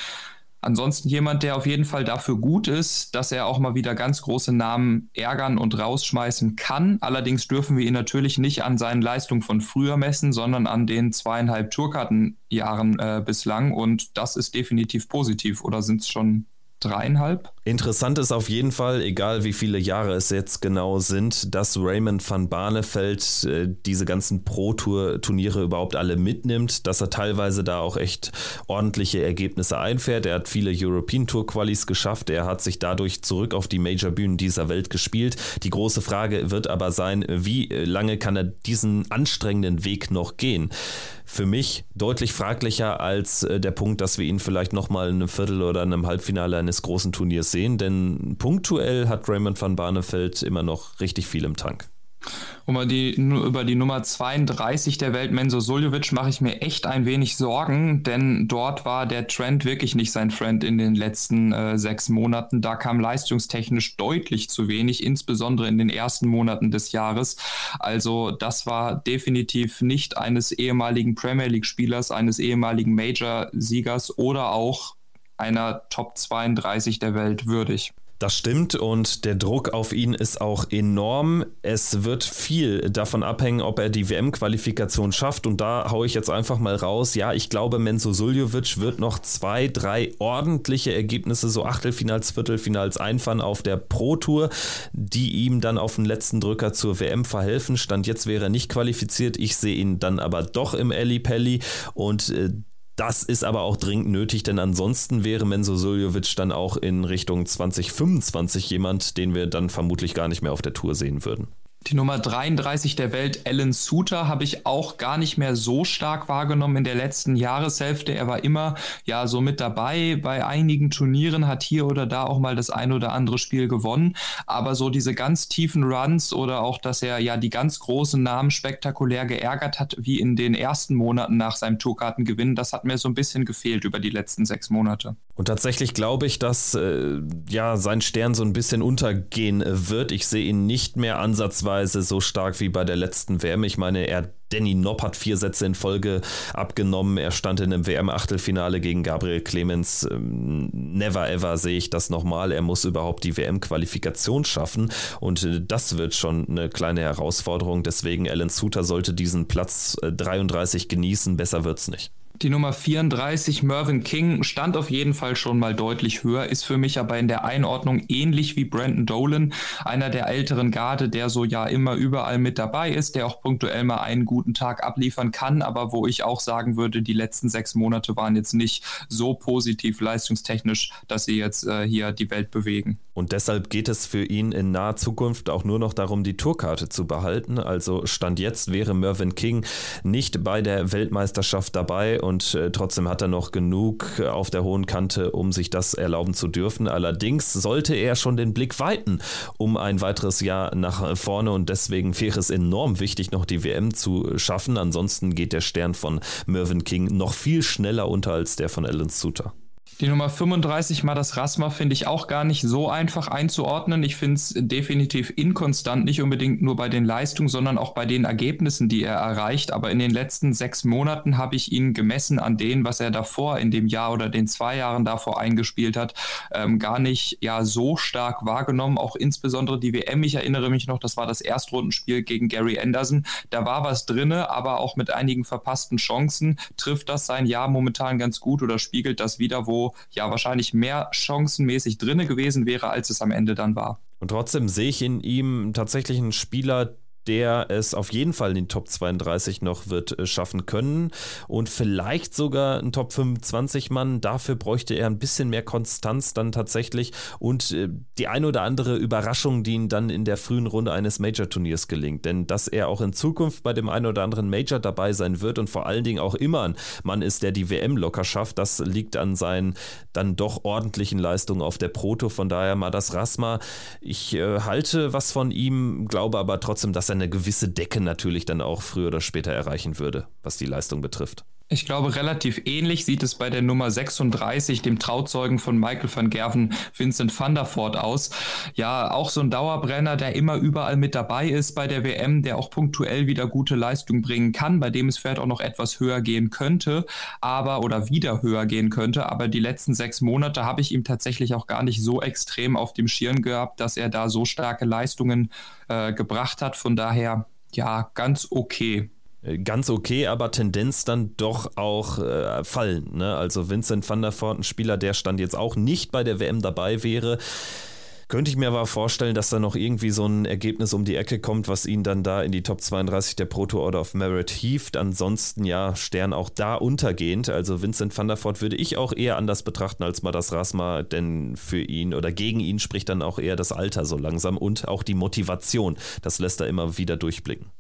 Ansonsten jemand, der auf jeden Fall dafür gut ist, dass er auch mal wieder ganz große Namen ärgern und rausschmeißen kann. Allerdings dürfen wir ihn natürlich nicht an seinen Leistungen von früher messen, sondern an den zweieinhalb Tourkartenjahren äh, bislang. Und das ist definitiv positiv. Oder sind es schon dreieinhalb. Interessant ist auf jeden Fall, egal wie viele Jahre es jetzt genau sind, dass Raymond van Barneveld äh, diese ganzen Pro-Tour-Turniere überhaupt alle mitnimmt, dass er teilweise da auch echt ordentliche Ergebnisse einfährt. Er hat viele European Tour Qualis geschafft, er hat sich dadurch zurück auf die Major-Bühnen dieser Welt gespielt. Die große Frage wird aber sein, wie lange kann er diesen anstrengenden Weg noch gehen? Für mich deutlich fraglicher als äh, der Punkt, dass wir ihn vielleicht nochmal in einem Viertel oder in einem Halbfinale eines großen Turniers sehen, denn punktuell hat Raymond van Barneveld immer noch richtig viel im Tank. Um die, über die Nummer 32 der Welt, Menzo Suljovic, mache ich mir echt ein wenig Sorgen, denn dort war der Trend wirklich nicht sein Friend in den letzten äh, sechs Monaten. Da kam leistungstechnisch deutlich zu wenig, insbesondere in den ersten Monaten des Jahres. Also das war definitiv nicht eines ehemaligen Premier League-Spielers, eines ehemaligen Major-Siegers oder auch einer Top 32 der Welt würdig. Das stimmt und der Druck auf ihn ist auch enorm. Es wird viel davon abhängen, ob er die WM-Qualifikation schafft und da haue ich jetzt einfach mal raus. Ja, ich glaube, Menzo Suljovic wird noch zwei, drei ordentliche Ergebnisse, so Achtelfinals, Viertelfinals einfahren auf der Pro-Tour, die ihm dann auf den letzten Drücker zur WM verhelfen. Stand jetzt wäre er nicht qualifiziert. Ich sehe ihn dann aber doch im Eli Pelli und äh, das ist aber auch dringend nötig, denn ansonsten wäre Menzo Suljovic dann auch in Richtung 2025 jemand, den wir dann vermutlich gar nicht mehr auf der Tour sehen würden. Die Nummer 33 der Welt, Alan Suter, habe ich auch gar nicht mehr so stark wahrgenommen in der letzten Jahreshälfte. Er war immer ja so mit dabei bei einigen Turnieren, hat hier oder da auch mal das ein oder andere Spiel gewonnen. Aber so diese ganz tiefen Runs oder auch, dass er ja die ganz großen Namen spektakulär geärgert hat, wie in den ersten Monaten nach seinem Tourkartengewinn, das hat mir so ein bisschen gefehlt über die letzten sechs Monate. Und tatsächlich glaube ich, dass äh, ja sein Stern so ein bisschen untergehen wird. Ich sehe ihn nicht mehr ansatzweise Weise so stark wie bei der letzten WM. Ich meine, er Danny Nopp hat vier Sätze in Folge abgenommen. Er stand in einem WM-Achtelfinale gegen Gabriel Clemens. Ähm, never ever sehe ich das nochmal. Er muss überhaupt die WM-Qualifikation schaffen. Und äh, das wird schon eine kleine Herausforderung. Deswegen, Alan Suter sollte diesen Platz 33 äh, genießen. Besser wird es nicht. Die Nummer 34, Mervyn King, stand auf jeden Fall schon mal deutlich höher, ist für mich aber in der Einordnung ähnlich wie Brandon Dolan, einer der älteren Garde, der so ja immer überall mit dabei ist, der auch punktuell mal einen guten Tag abliefern kann, aber wo ich auch sagen würde, die letzten sechs Monate waren jetzt nicht so positiv leistungstechnisch, dass sie jetzt äh, hier die Welt bewegen. Und deshalb geht es für ihn in naher Zukunft auch nur noch darum, die Tourkarte zu behalten. Also Stand jetzt wäre Mervyn King nicht bei der Weltmeisterschaft dabei und äh, trotzdem hat er noch genug auf der hohen Kante, um sich das erlauben zu dürfen. Allerdings sollte er schon den Blick weiten um ein weiteres Jahr nach vorne und deswegen wäre es enorm wichtig, noch die WM zu schaffen. Ansonsten geht der Stern von Mervyn King noch viel schneller unter als der von Alan Suter. Die Nummer 35, Madas Rasma, finde ich auch gar nicht so einfach einzuordnen. Ich finde es definitiv inkonstant, nicht unbedingt nur bei den Leistungen, sondern auch bei den Ergebnissen, die er erreicht. Aber in den letzten sechs Monaten habe ich ihn gemessen an dem, was er davor in dem Jahr oder den zwei Jahren davor eingespielt hat, ähm, gar nicht ja so stark wahrgenommen. Auch insbesondere die WM, ich erinnere mich noch, das war das Erstrundenspiel gegen Gary Anderson. Da war was drinne, aber auch mit einigen verpassten Chancen trifft das sein Jahr momentan ganz gut oder spiegelt das wieder, wo ja wahrscheinlich mehr chancenmäßig drinne gewesen wäre, als es am Ende dann war. Und trotzdem sehe ich in ihm tatsächlich einen Spieler, der es auf jeden Fall in den Top 32 noch wird äh, schaffen können und vielleicht sogar ein Top 25 Mann. Dafür bräuchte er ein bisschen mehr Konstanz dann tatsächlich und äh, die eine oder andere Überraschung, die ihm dann in der frühen Runde eines Major-Turniers gelingt. Denn dass er auch in Zukunft bei dem einen oder anderen Major dabei sein wird und vor allen Dingen auch immer ein Mann ist, der die WM locker schafft, das liegt an seinen dann doch ordentlichen Leistungen auf der Proto. Von daher mal das Rasma. Ich äh, halte was von ihm, glaube aber trotzdem, dass er eine gewisse Decke natürlich dann auch früher oder später erreichen würde, was die Leistung betrifft. Ich glaube, relativ ähnlich sieht es bei der Nummer 36, dem Trauzeugen von Michael van Gerven, Vincent van der Voort aus. Ja, auch so ein Dauerbrenner, der immer überall mit dabei ist bei der WM, der auch punktuell wieder gute Leistung bringen kann, bei dem es vielleicht auch noch etwas höher gehen könnte, aber oder wieder höher gehen könnte. Aber die letzten sechs Monate habe ich ihm tatsächlich auch gar nicht so extrem auf dem Schirm gehabt, dass er da so starke Leistungen äh, gebracht hat. Von daher, ja, ganz okay ganz okay, aber Tendenz dann doch auch äh, fallen. Ne? Also Vincent van der Voort, ein Spieler, der stand jetzt auch nicht bei der WM dabei wäre. Könnte ich mir aber vorstellen, dass da noch irgendwie so ein Ergebnis um die Ecke kommt, was ihn dann da in die Top 32 der Proto Order of Merit hieft. Ansonsten ja, Stern auch da untergehend. Also Vincent van der Voort würde ich auch eher anders betrachten als Madas Rasma, denn für ihn oder gegen ihn spricht dann auch eher das Alter so langsam und auch die Motivation. Das lässt er immer wieder durchblicken.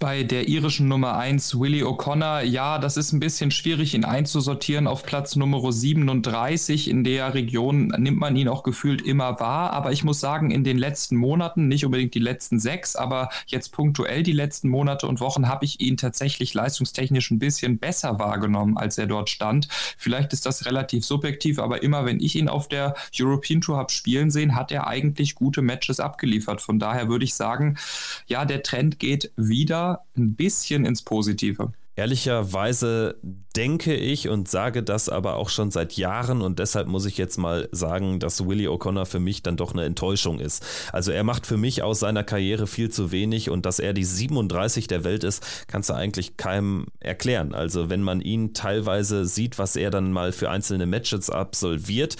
Bei der irischen Nummer 1, Willie O'Connor, ja, das ist ein bisschen schwierig, ihn einzusortieren auf Platz Nummer 37. In der Region nimmt man ihn auch gefühlt immer wahr. Aber ich muss sagen, in den letzten Monaten, nicht unbedingt die letzten sechs, aber jetzt punktuell die letzten Monate und Wochen, habe ich ihn tatsächlich leistungstechnisch ein bisschen besser wahrgenommen, als er dort stand. Vielleicht ist das relativ subjektiv, aber immer wenn ich ihn auf der European Tour habe spielen sehen, hat er eigentlich gute Matches abgeliefert. Von daher würde ich sagen, ja, der Trend geht wieder ein bisschen ins Positive. Ehrlicherweise denke ich und sage das aber auch schon seit Jahren und deshalb muss ich jetzt mal sagen, dass Willie O'Connor für mich dann doch eine Enttäuschung ist. Also er macht für mich aus seiner Karriere viel zu wenig und dass er die 37 der Welt ist, kannst du eigentlich keinem erklären. Also wenn man ihn teilweise sieht, was er dann mal für einzelne Matches absolviert,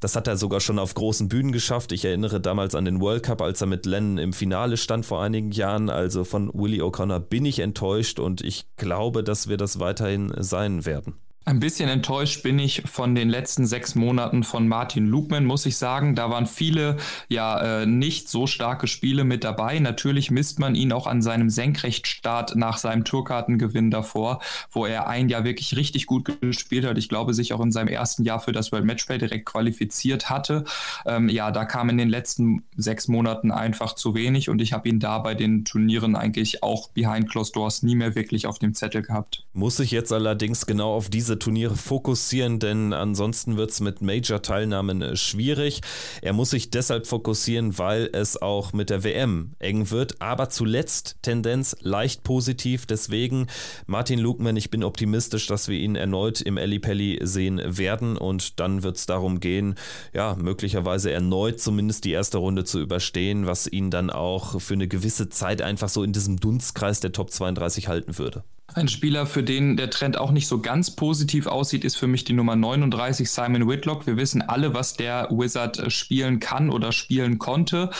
das hat er sogar schon auf großen Bühnen geschafft. Ich erinnere damals an den World Cup, als er mit Lennon im Finale stand vor einigen Jahren. Also von Willie O'Connor bin ich enttäuscht und ich glaube, dass wir das weiterhin sein werden. Ein bisschen enttäuscht bin ich von den letzten sechs Monaten von Martin Lugman, muss ich sagen. Da waren viele ja äh, nicht so starke Spiele mit dabei. Natürlich misst man ihn auch an seinem Senkrechtstart nach seinem Tourkartengewinn davor, wo er ein Jahr wirklich richtig gut gespielt hat. Ich glaube, sich auch in seinem ersten Jahr für das World Matchplay direkt qualifiziert hatte. Ähm, ja, da kam in den letzten sechs Monaten einfach zu wenig und ich habe ihn da bei den Turnieren eigentlich auch behind closed doors nie mehr wirklich auf dem Zettel gehabt. Muss ich jetzt allerdings genau auf diese Turniere fokussieren, denn ansonsten wird es mit Major-Teilnahmen äh, schwierig. Er muss sich deshalb fokussieren, weil es auch mit der WM eng wird. Aber zuletzt Tendenz leicht positiv. Deswegen Martin Lugman, ich bin optimistisch, dass wir ihn erneut im Ali Pelli sehen werden. Und dann wird es darum gehen, ja, möglicherweise erneut zumindest die erste Runde zu überstehen, was ihn dann auch für eine gewisse Zeit einfach so in diesem Dunstkreis der Top 32 halten würde. Ein Spieler, für den der Trend auch nicht so ganz positiv aussieht, ist für mich die Nummer 39, Simon Whitlock. Wir wissen alle, was der Wizard äh, spielen kann oder spielen konnte.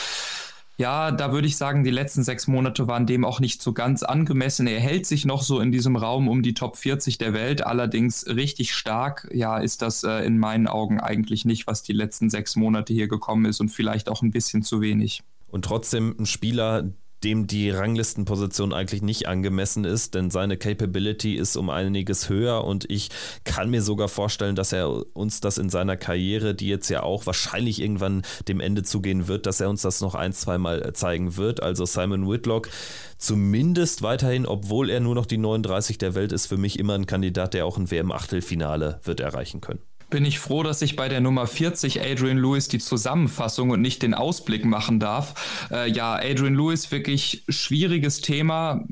Ja, da würde ich sagen, die letzten sechs Monate waren dem auch nicht so ganz angemessen. Er hält sich noch so in diesem Raum um die Top 40 der Welt, allerdings richtig stark. Ja, ist das äh, in meinen Augen eigentlich nicht, was die letzten sechs Monate hier gekommen ist und vielleicht auch ein bisschen zu wenig. Und trotzdem ein Spieler, dem die Ranglistenposition eigentlich nicht angemessen ist, denn seine Capability ist um einiges höher und ich kann mir sogar vorstellen, dass er uns das in seiner Karriere, die jetzt ja auch wahrscheinlich irgendwann dem Ende zugehen wird, dass er uns das noch ein, zweimal zeigen wird. Also Simon Whitlock zumindest weiterhin, obwohl er nur noch die 39 der Welt ist, für mich immer ein Kandidat, der auch ein WM-Achtelfinale wird erreichen können. Bin ich froh, dass ich bei der Nummer 40 Adrian Lewis die Zusammenfassung und nicht den Ausblick machen darf. Äh, ja, Adrian Lewis wirklich schwieriges Thema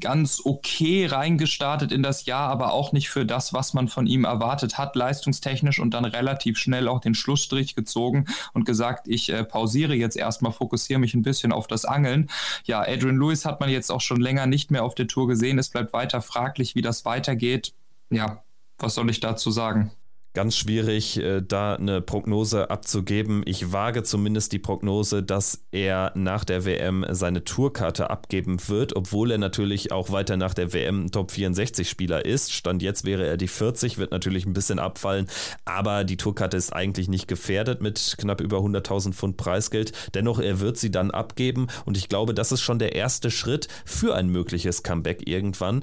ganz okay reingestartet in das Jahr, aber auch nicht für das, was man von ihm erwartet hat, leistungstechnisch und dann relativ schnell auch den Schlussstrich gezogen und gesagt, ich äh, pausiere jetzt erstmal, fokussiere mich ein bisschen auf das Angeln. Ja, Adrian Lewis hat man jetzt auch schon länger nicht mehr auf der Tour gesehen. Es bleibt weiter fraglich, wie das weitergeht. Ja, was soll ich dazu sagen? Ganz schwierig, äh, da eine Prognose abzugeben. Ich wage zumindest die Prognose, dass er nach der WM seine Tourkarte abgeben wird, obwohl er natürlich auch weiter nach der WM Top 64 Spieler ist. Stand jetzt wäre er die 40, wird natürlich ein bisschen abfallen, aber die Tourkarte ist eigentlich nicht gefährdet mit knapp über 100.000 Pfund Preisgeld. Dennoch, er wird sie dann abgeben und ich glaube, das ist schon der erste Schritt für ein mögliches Comeback irgendwann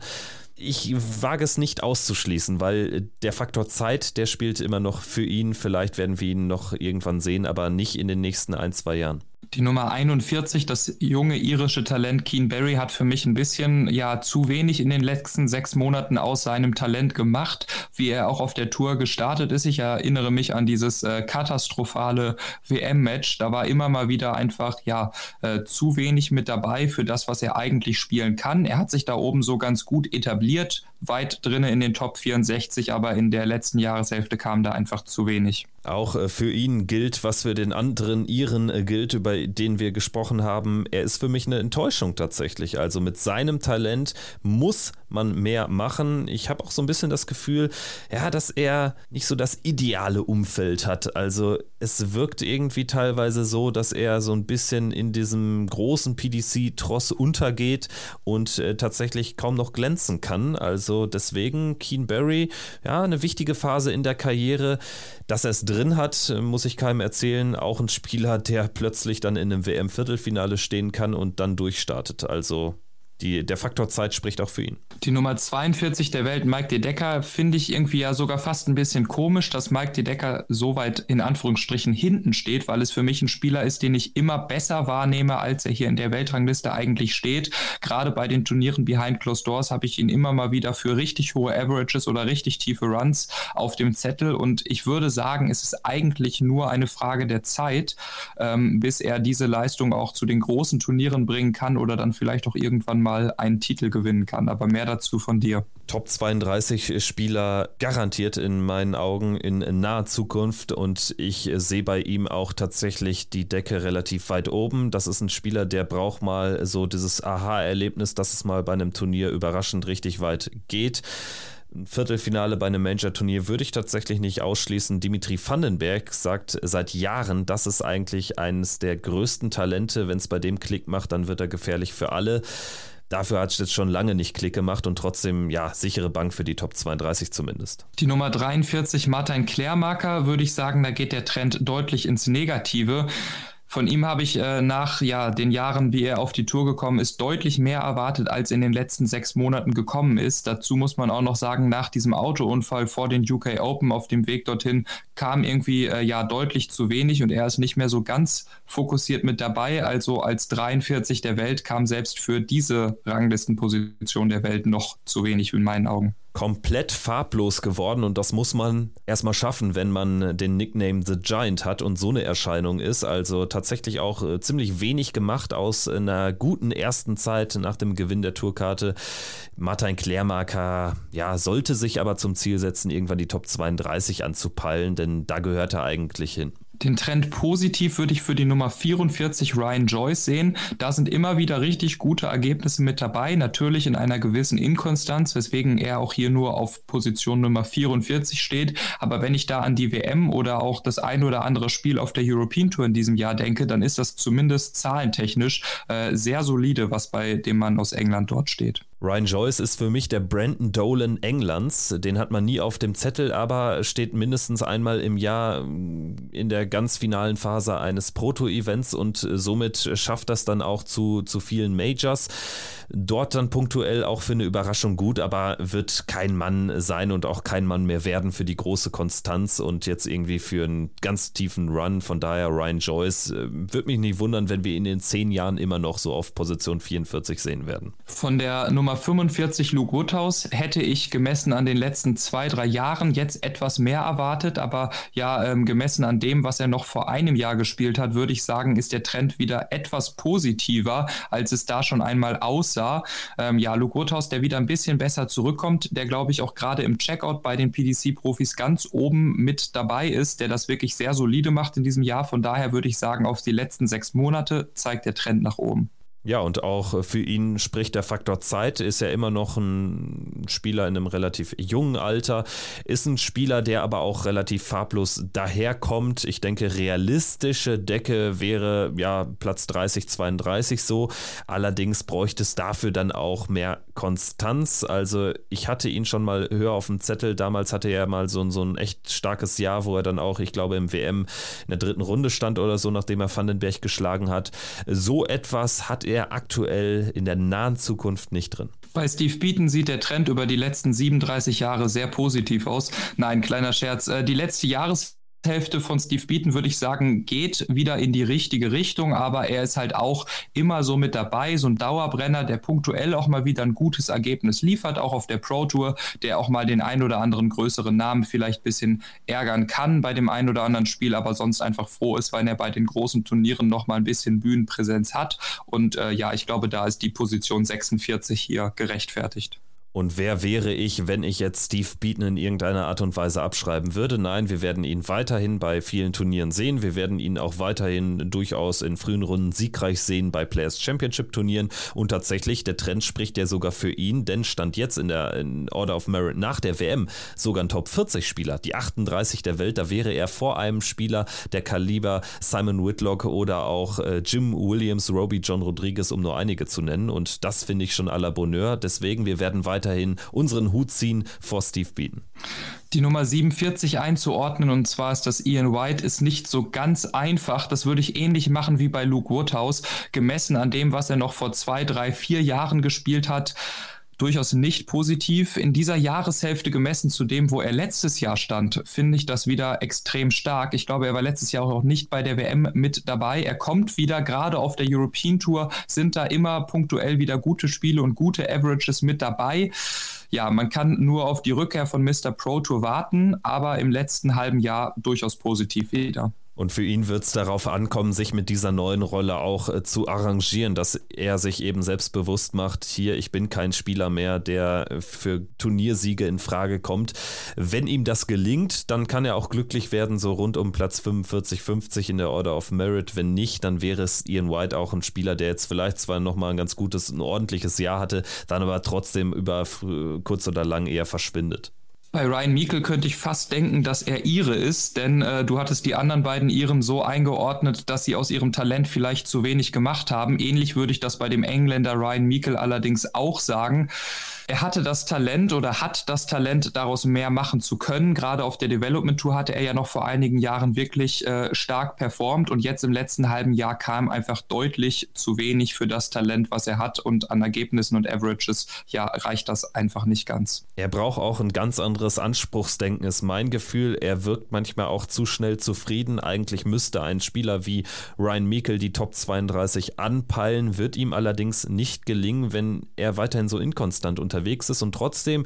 ich wage es nicht auszuschließen, weil der Faktor Zeit, der spielt immer noch für ihn. Vielleicht werden wir ihn noch irgendwann sehen, aber nicht in den nächsten ein, zwei Jahren. Die Nummer 41, das junge irische Talent Keen Barry, hat für mich ein bisschen ja zu wenig in den letzten sechs Monaten aus seinem Talent gemacht, wie er auch auf der Tour gestartet ist. Ich erinnere mich an dieses äh, katastrophale WM-Match. Da war immer mal wieder einfach ja äh, zu wenig mit dabei für das, was er eigentlich spielen kann. Er hat sich da oben so ganz gut etabliert, weit drinnen in den Top 64, aber in der letzten Jahreshälfte kam da einfach zu wenig. Auch äh, für ihn gilt, was für den anderen Iren äh, gilt, über den wir gesprochen haben. Er ist für mich eine Enttäuschung tatsächlich. Also mit seinem Talent muss man mehr machen. Ich habe auch so ein bisschen das Gefühl, ja, dass er nicht so das ideale Umfeld hat. Also es wirkt irgendwie teilweise so, dass er so ein bisschen in diesem großen PDC-Tross untergeht und äh, tatsächlich kaum noch glänzen kann. Also deswegen Keen Barry, ja, eine wichtige Phase in der Karriere. Dass er es drin hat, muss ich keinem erzählen. Auch ein Spieler, der plötzlich dann in einem WM-Viertelfinale stehen kann und dann durchstartet. Also die, der Faktor Zeit spricht auch für ihn. Die Nummer 42 der Welt, Mike De Decker, finde ich irgendwie ja sogar fast ein bisschen komisch, dass Mike De Decker so weit in Anführungsstrichen hinten steht, weil es für mich ein Spieler ist, den ich immer besser wahrnehme, als er hier in der Weltrangliste eigentlich steht. Gerade bei den Turnieren Behind Closed Doors habe ich ihn immer mal wieder für richtig hohe Averages oder richtig tiefe Runs auf dem Zettel und ich würde sagen, es ist eigentlich nur eine Frage der Zeit, ähm, bis er diese Leistung auch zu den großen Turnieren bringen kann oder dann vielleicht auch irgendwann mal einen Titel gewinnen kann. Aber mehr dazu von dir. Top 32 Spieler garantiert in meinen Augen in naher Zukunft und ich sehe bei ihm auch tatsächlich die Decke relativ weit oben. Das ist ein Spieler, der braucht mal so dieses Aha-Erlebnis, dass es mal bei einem Turnier überraschend richtig weit geht. Ein Viertelfinale bei einem Major-Turnier würde ich tatsächlich nicht ausschließen. Dimitri Vandenberg sagt seit Jahren, das ist eigentlich eines der größten Talente. Wenn es bei dem Klick macht, dann wird er gefährlich für alle. Dafür hat es jetzt schon lange nicht Klick gemacht und trotzdem, ja, sichere Bank für die Top 32 zumindest. Die Nummer 43, Martin Klärmarker, würde ich sagen, da geht der Trend deutlich ins Negative. Von ihm habe ich äh, nach ja, den Jahren, wie er auf die Tour gekommen ist, deutlich mehr erwartet, als in den letzten sechs Monaten gekommen ist. Dazu muss man auch noch sagen, nach diesem Autounfall vor den UK Open auf dem Weg dorthin kam irgendwie äh, ja deutlich zu wenig und er ist nicht mehr so ganz fokussiert mit dabei. Also als 43 der Welt kam selbst für diese Ranglistenposition der Welt noch zu wenig in meinen Augen komplett farblos geworden und das muss man erstmal schaffen, wenn man den Nickname The Giant hat und so eine Erscheinung ist. Also tatsächlich auch äh, ziemlich wenig gemacht aus einer guten ersten Zeit nach dem Gewinn der Tourkarte. Martin Klärmarker, ja, sollte sich aber zum Ziel setzen, irgendwann die Top 32 anzupeilen, denn da gehört er eigentlich hin. Den Trend positiv würde ich für die Nummer 44 Ryan Joyce sehen. Da sind immer wieder richtig gute Ergebnisse mit dabei, natürlich in einer gewissen Inkonstanz, weswegen er auch hier nur auf Position Nummer 44 steht. Aber wenn ich da an die WM oder auch das ein oder andere Spiel auf der European Tour in diesem Jahr denke, dann ist das zumindest zahlentechnisch äh, sehr solide, was bei dem Mann aus England dort steht. Ryan Joyce ist für mich der Brandon Dolan Englands. Den hat man nie auf dem Zettel, aber steht mindestens einmal im Jahr in der ganz finalen Phase eines Proto-Events und somit schafft das dann auch zu, zu vielen Majors. Dort dann punktuell auch für eine Überraschung gut, aber wird kein Mann sein und auch kein Mann mehr werden für die große Konstanz und jetzt irgendwie für einen ganz tiefen Run. Von daher Ryan Joyce, äh, würde mich nicht wundern, wenn wir ihn in zehn Jahren immer noch so auf Position 44 sehen werden. Von der Nummer Nummer 45 Luke Woodhouse hätte ich gemessen an den letzten zwei, drei Jahren jetzt etwas mehr erwartet, aber ja, ähm, gemessen an dem, was er noch vor einem Jahr gespielt hat, würde ich sagen, ist der Trend wieder etwas positiver, als es da schon einmal aussah. Ähm, ja, Luke Woodhouse, der wieder ein bisschen besser zurückkommt, der glaube ich auch gerade im Checkout bei den PDC-Profis ganz oben mit dabei ist, der das wirklich sehr solide macht in diesem Jahr. Von daher würde ich sagen, auf die letzten sechs Monate zeigt der Trend nach oben. Ja, und auch für ihn spricht der Faktor Zeit, ist ja immer noch ein Spieler in einem relativ jungen Alter, ist ein Spieler, der aber auch relativ farblos daherkommt. Ich denke, realistische Decke wäre ja Platz 30, 32 so. Allerdings bräuchte es dafür dann auch mehr Konstanz. Also ich hatte ihn schon mal höher auf dem Zettel. Damals hatte er mal so, so ein echt starkes Jahr, wo er dann auch, ich glaube, im WM in der dritten Runde stand oder so, nachdem er Vandenberg geschlagen hat. So etwas hat er er aktuell in der nahen Zukunft nicht drin. Bei Steve Beaton sieht der Trend über die letzten 37 Jahre sehr positiv aus. Nein, kleiner Scherz. Äh, die letzte Jahres Hälfte von Steve Beaton, würde ich sagen, geht wieder in die richtige Richtung, aber er ist halt auch immer so mit dabei, so ein Dauerbrenner, der punktuell auch mal wieder ein gutes Ergebnis liefert, auch auf der Pro Tour, der auch mal den ein oder anderen größeren Namen vielleicht ein bisschen ärgern kann bei dem ein oder anderen Spiel, aber sonst einfach froh ist, weil er bei den großen Turnieren noch mal ein bisschen Bühnenpräsenz hat. Und äh, ja, ich glaube, da ist die Position 46 hier gerechtfertigt. Und wer wäre ich, wenn ich jetzt Steve Beaton in irgendeiner Art und Weise abschreiben würde? Nein, wir werden ihn weiterhin bei vielen Turnieren sehen. Wir werden ihn auch weiterhin durchaus in frühen Runden siegreich sehen bei Players Championship Turnieren. Und tatsächlich, der Trend spricht ja sogar für ihn, denn stand jetzt in der in Order of Merit nach der WM sogar ein Top 40 Spieler, die 38 der Welt. Da wäre er vor einem Spieler der Kaliber Simon Whitlock oder auch äh, Jim Williams, Roby John Rodriguez, um nur einige zu nennen. Und das finde ich schon à la Bonheur. Deswegen, wir werden weiter weiterhin unseren Hut ziehen vor Steve Beaton. Die Nummer 47 einzuordnen, und zwar ist das Ian White, ist nicht so ganz einfach. Das würde ich ähnlich machen wie bei Luke Woodhouse, gemessen an dem, was er noch vor zwei, drei, vier Jahren gespielt hat durchaus nicht positiv. In dieser Jahreshälfte gemessen zu dem, wo er letztes Jahr stand, finde ich das wieder extrem stark. Ich glaube, er war letztes Jahr auch nicht bei der WM mit dabei. Er kommt wieder, gerade auf der European Tour sind da immer punktuell wieder gute Spiele und gute Averages mit dabei. Ja, man kann nur auf die Rückkehr von Mr. Pro Tour warten, aber im letzten halben Jahr durchaus positiv wieder. Und für ihn wird es darauf ankommen, sich mit dieser neuen Rolle auch äh, zu arrangieren, dass er sich eben selbstbewusst macht, hier, ich bin kein Spieler mehr, der für Turniersiege in Frage kommt. Wenn ihm das gelingt, dann kann er auch glücklich werden, so rund um Platz 45, 50 in der Order of Merit. Wenn nicht, dann wäre es Ian White auch ein Spieler, der jetzt vielleicht zwar nochmal ein ganz gutes, ein ordentliches Jahr hatte, dann aber trotzdem über kurz oder lang eher verschwindet. Bei Ryan Meikle könnte ich fast denken, dass er Ire ist, denn äh, du hattest die anderen beiden Iren so eingeordnet, dass sie aus ihrem Talent vielleicht zu wenig gemacht haben. Ähnlich würde ich das bei dem Engländer Ryan Meikle allerdings auch sagen. Er hatte das Talent oder hat das Talent, daraus mehr machen zu können. Gerade auf der Development Tour hatte er ja noch vor einigen Jahren wirklich äh, stark performt und jetzt im letzten halben Jahr kam einfach deutlich zu wenig für das Talent, was er hat und an Ergebnissen und Averages, ja, reicht das einfach nicht ganz. Er braucht auch ein ganz anderes Anspruchsdenken, ist mein Gefühl. Er wirkt manchmal auch zu schnell zufrieden. Eigentlich müsste ein Spieler wie Ryan Meikle die Top 32 anpeilen, wird ihm allerdings nicht gelingen, wenn er weiterhin so inkonstant unterwegs unterwegs ist. Und trotzdem,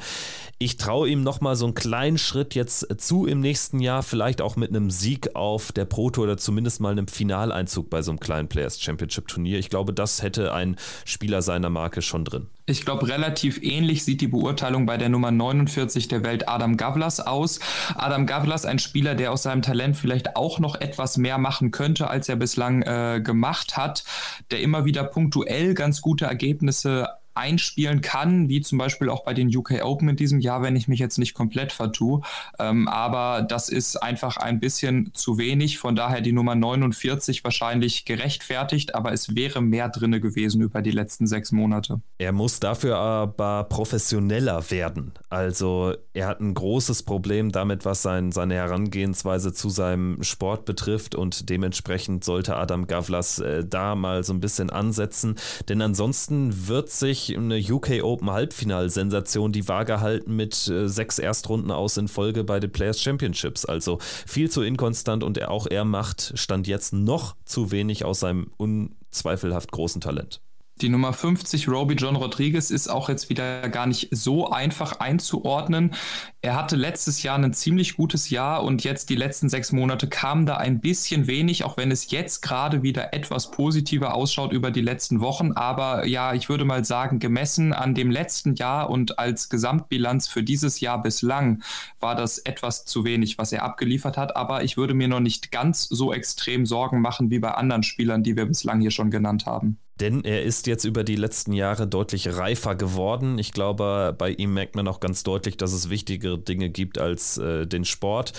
ich traue ihm nochmal so einen kleinen Schritt jetzt zu im nächsten Jahr, vielleicht auch mit einem Sieg auf der Pro Tour oder zumindest mal einem Finaleinzug bei so einem kleinen Players Championship Turnier. Ich glaube, das hätte ein Spieler seiner Marke schon drin. Ich glaube, relativ ähnlich sieht die Beurteilung bei der Nummer 49 der Welt Adam Gavlas aus. Adam Gavlas, ein Spieler, der aus seinem Talent vielleicht auch noch etwas mehr machen könnte, als er bislang äh, gemacht hat, der immer wieder punktuell ganz gute Ergebnisse einspielen kann, wie zum Beispiel auch bei den UK Open in diesem Jahr, wenn ich mich jetzt nicht komplett vertue. Ähm, aber das ist einfach ein bisschen zu wenig. Von daher die Nummer 49 wahrscheinlich gerechtfertigt, aber es wäre mehr drinne gewesen über die letzten sechs Monate. Er muss dafür aber professioneller werden. Also er hat ein großes Problem damit, was sein, seine Herangehensweise zu seinem Sport betrifft und dementsprechend sollte Adam Gavlas äh, da mal so ein bisschen ansetzen, denn ansonsten wird sich eine UK Open Halbfinal-Sensation die Waage halten mit äh, sechs Erstrunden aus in Folge bei den Players Championships. Also viel zu inkonstant und auch er macht Stand jetzt noch zu wenig aus seinem unzweifelhaft großen Talent. Die Nummer 50, Roby John Rodriguez, ist auch jetzt wieder gar nicht so einfach einzuordnen. Er hatte letztes Jahr ein ziemlich gutes Jahr und jetzt die letzten sechs Monate kam da ein bisschen wenig, auch wenn es jetzt gerade wieder etwas positiver ausschaut über die letzten Wochen. Aber ja, ich würde mal sagen, gemessen an dem letzten Jahr und als Gesamtbilanz für dieses Jahr bislang war das etwas zu wenig, was er abgeliefert hat. Aber ich würde mir noch nicht ganz so extrem Sorgen machen wie bei anderen Spielern, die wir bislang hier schon genannt haben denn er ist jetzt über die letzten Jahre deutlich reifer geworden. Ich glaube, bei ihm merkt man auch ganz deutlich, dass es wichtigere Dinge gibt als äh, den Sport.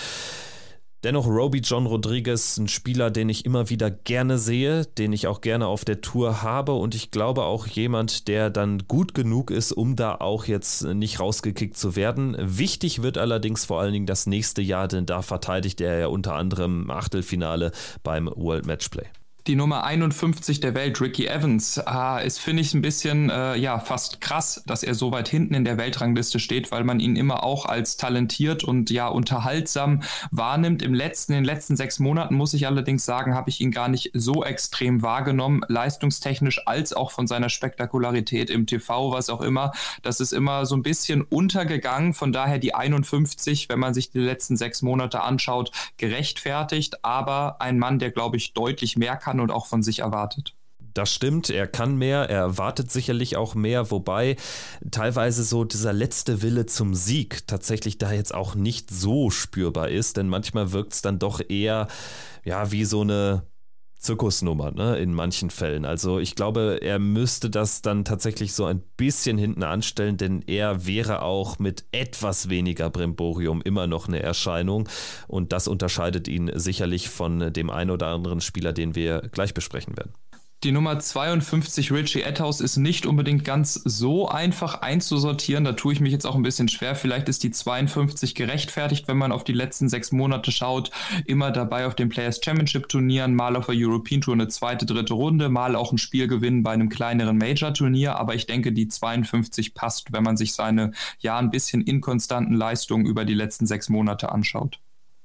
Dennoch Roby John Rodriguez, ein Spieler, den ich immer wieder gerne sehe, den ich auch gerne auf der Tour habe und ich glaube auch jemand, der dann gut genug ist, um da auch jetzt nicht rausgekickt zu werden. Wichtig wird allerdings vor allen Dingen das nächste Jahr, denn da verteidigt er ja unter anderem Achtelfinale beim World Matchplay die Nummer 51 der Welt, Ricky Evans, ah, ist, finde ich, ein bisschen, äh, ja, fast krass, dass er so weit hinten in der Weltrangliste steht, weil man ihn immer auch als talentiert und ja, unterhaltsam wahrnimmt. Im letzten, in den letzten sechs Monaten, muss ich allerdings sagen, habe ich ihn gar nicht so extrem wahrgenommen, leistungstechnisch als auch von seiner Spektakularität im TV, was auch immer. Das ist immer so ein bisschen untergegangen. Von daher die 51, wenn man sich die letzten sechs Monate anschaut, gerechtfertigt. Aber ein Mann, der, glaube ich, deutlich mehr kann und auch von sich erwartet. Das stimmt, er kann mehr, er erwartet sicherlich auch mehr, wobei teilweise so dieser letzte Wille zum Sieg tatsächlich da jetzt auch nicht so spürbar ist, denn manchmal wirkt es dann doch eher ja wie so eine Zirkusnummer, ne, in manchen Fällen. Also ich glaube, er müsste das dann tatsächlich so ein bisschen hinten anstellen, denn er wäre auch mit etwas weniger Brimborium immer noch eine Erscheinung und das unterscheidet ihn sicherlich von dem einen oder anderen Spieler, den wir gleich besprechen werden. Die Nummer 52 Richie Etthaus ist nicht unbedingt ganz so einfach einzusortieren. Da tue ich mich jetzt auch ein bisschen schwer. Vielleicht ist die 52 gerechtfertigt, wenn man auf die letzten sechs Monate schaut. Immer dabei auf den Players Championship Turnieren, mal auf der European Tour eine zweite, dritte Runde, mal auch ein Spiel gewinnen bei einem kleineren Major Turnier. Aber ich denke, die 52 passt, wenn man sich seine ja ein bisschen inkonstanten Leistungen über die letzten sechs Monate anschaut.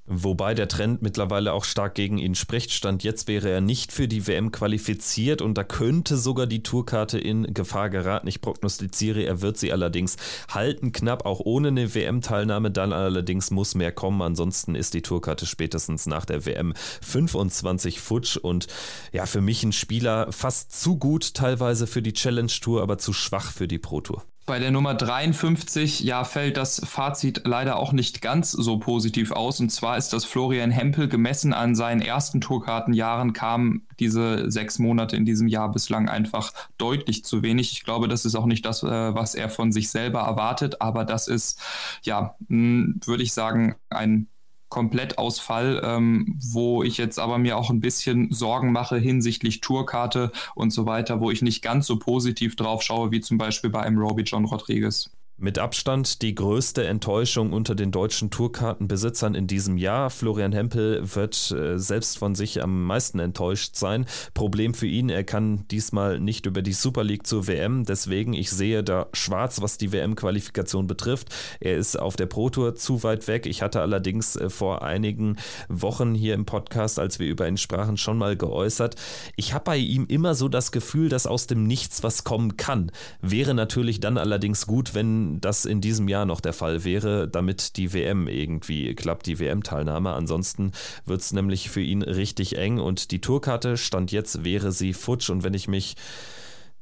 Wobei der Trend mittlerweile auch stark gegen ihn spricht. Stand jetzt wäre er nicht für die WM qualifiziert und da könnte sogar die Tourkarte in Gefahr geraten. Ich prognostiziere, er wird sie allerdings halten, knapp auch ohne eine WM-Teilnahme. Dann allerdings muss mehr kommen. Ansonsten ist die Tourkarte spätestens nach der WM 25 futsch und ja, für mich ein Spieler fast zu gut teilweise für die Challenge Tour, aber zu schwach für die Pro Tour. Bei der Nummer 53, ja, fällt das Fazit leider auch nicht ganz so positiv aus. Und zwar ist das Florian Hempel gemessen an seinen ersten Tourkartenjahren kamen diese sechs Monate in diesem Jahr bislang einfach deutlich zu wenig. Ich glaube, das ist auch nicht das, äh, was er von sich selber erwartet, aber das ist, ja, würde ich sagen, ein Komplettausfall, ähm, wo ich jetzt aber mir auch ein bisschen Sorgen mache hinsichtlich Tourkarte und so weiter, wo ich nicht ganz so positiv drauf schaue wie zum Beispiel bei einem Roby John Rodriguez. Mit Abstand die größte Enttäuschung unter den deutschen Tourkartenbesitzern in diesem Jahr. Florian Hempel wird äh, selbst von sich am meisten enttäuscht sein. Problem für ihn, er kann diesmal nicht über die Super League zur WM. Deswegen, ich sehe da schwarz, was die WM-Qualifikation betrifft. Er ist auf der Pro Tour zu weit weg. Ich hatte allerdings äh, vor einigen Wochen hier im Podcast, als wir über ihn sprachen, schon mal geäußert. Ich habe bei ihm immer so das Gefühl, dass aus dem Nichts was kommen kann. Wäre natürlich dann allerdings gut, wenn das in diesem Jahr noch der Fall wäre, damit die WM irgendwie klappt, die WM-Teilnahme. Ansonsten wird es nämlich für ihn richtig eng und die Tourkarte stand jetzt, wäre sie futsch und wenn ich mich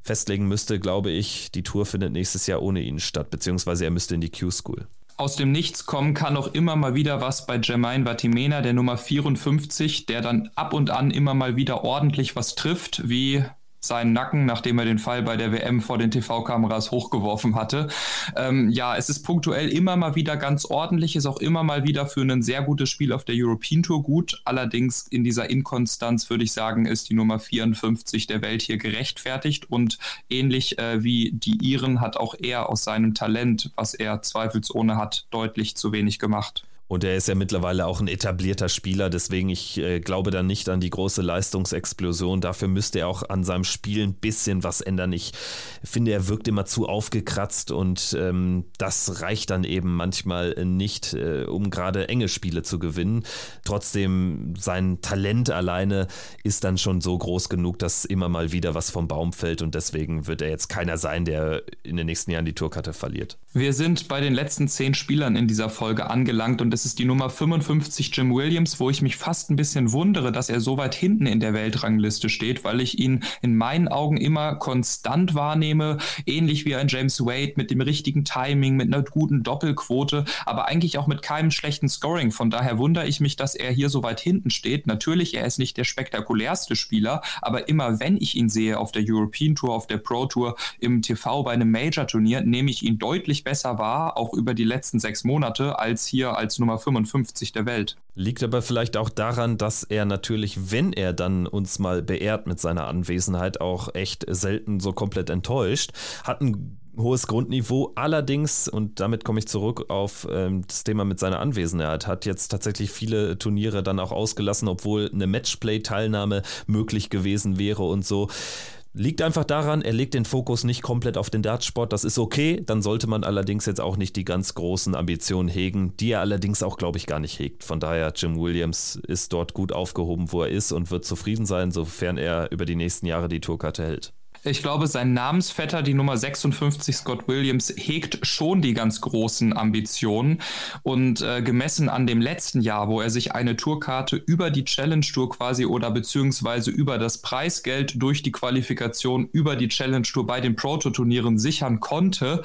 festlegen müsste, glaube ich, die Tour findet nächstes Jahr ohne ihn statt, beziehungsweise er müsste in die Q-School aus dem Nichts kommen kann auch immer mal wieder was bei Jermaine Vatimena, der Nummer 54, der dann ab und an immer mal wieder ordentlich was trifft, wie seinen Nacken, nachdem er den Fall bei der WM vor den TV-Kameras hochgeworfen hatte. Ähm, ja, es ist punktuell immer mal wieder ganz ordentlich, ist auch immer mal wieder für ein sehr gutes Spiel auf der European Tour gut. Allerdings in dieser Inkonstanz würde ich sagen, ist die Nummer 54 der Welt hier gerechtfertigt und ähnlich äh, wie die Iren hat auch er aus seinem Talent, was er zweifelsohne hat, deutlich zu wenig gemacht. Und er ist ja mittlerweile auch ein etablierter Spieler, deswegen ich äh, glaube da nicht an die große Leistungsexplosion. Dafür müsste er auch an seinem Spiel ein bisschen was ändern. Ich finde, er wirkt immer zu aufgekratzt und ähm, das reicht dann eben manchmal nicht, äh, um gerade enge Spiele zu gewinnen. Trotzdem, sein Talent alleine ist dann schon so groß genug, dass immer mal wieder was vom Baum fällt und deswegen wird er jetzt keiner sein, der in den nächsten Jahren die Tourkarte verliert. Wir sind bei den letzten zehn Spielern in dieser Folge angelangt und es ist die Nummer 55 Jim Williams, wo ich mich fast ein bisschen wundere, dass er so weit hinten in der Weltrangliste steht, weil ich ihn in meinen Augen immer konstant wahrnehme, ähnlich wie ein James Wade mit dem richtigen Timing, mit einer guten Doppelquote, aber eigentlich auch mit keinem schlechten Scoring. Von daher wundere ich mich, dass er hier so weit hinten steht. Natürlich, er ist nicht der spektakulärste Spieler, aber immer wenn ich ihn sehe auf der European Tour, auf der Pro Tour, im TV bei einem Major-Turnier, nehme ich ihn deutlich besser wahr, auch über die letzten sechs Monate, als hier als Nummer Nummer 55 der Welt. Liegt aber vielleicht auch daran, dass er natürlich, wenn er dann uns mal beehrt mit seiner Anwesenheit, auch echt selten so komplett enttäuscht. Hat ein hohes Grundniveau. Allerdings, und damit komme ich zurück auf ähm, das Thema mit seiner Anwesenheit, hat jetzt tatsächlich viele Turniere dann auch ausgelassen, obwohl eine Matchplay-Teilnahme möglich gewesen wäre und so. Liegt einfach daran, er legt den Fokus nicht komplett auf den Dartsport. Das ist okay. Dann sollte man allerdings jetzt auch nicht die ganz großen Ambitionen hegen, die er allerdings auch, glaube ich, gar nicht hegt. Von daher, Jim Williams ist dort gut aufgehoben, wo er ist und wird zufrieden sein, sofern er über die nächsten Jahre die Tourkarte hält. Ich glaube, sein Namensvetter, die Nummer 56, Scott Williams, hegt schon die ganz großen Ambitionen. Und äh, gemessen an dem letzten Jahr, wo er sich eine Tourkarte über die Challenge Tour quasi oder beziehungsweise über das Preisgeld durch die Qualifikation über die Challenge Tour bei den Proto-Turnieren sichern konnte,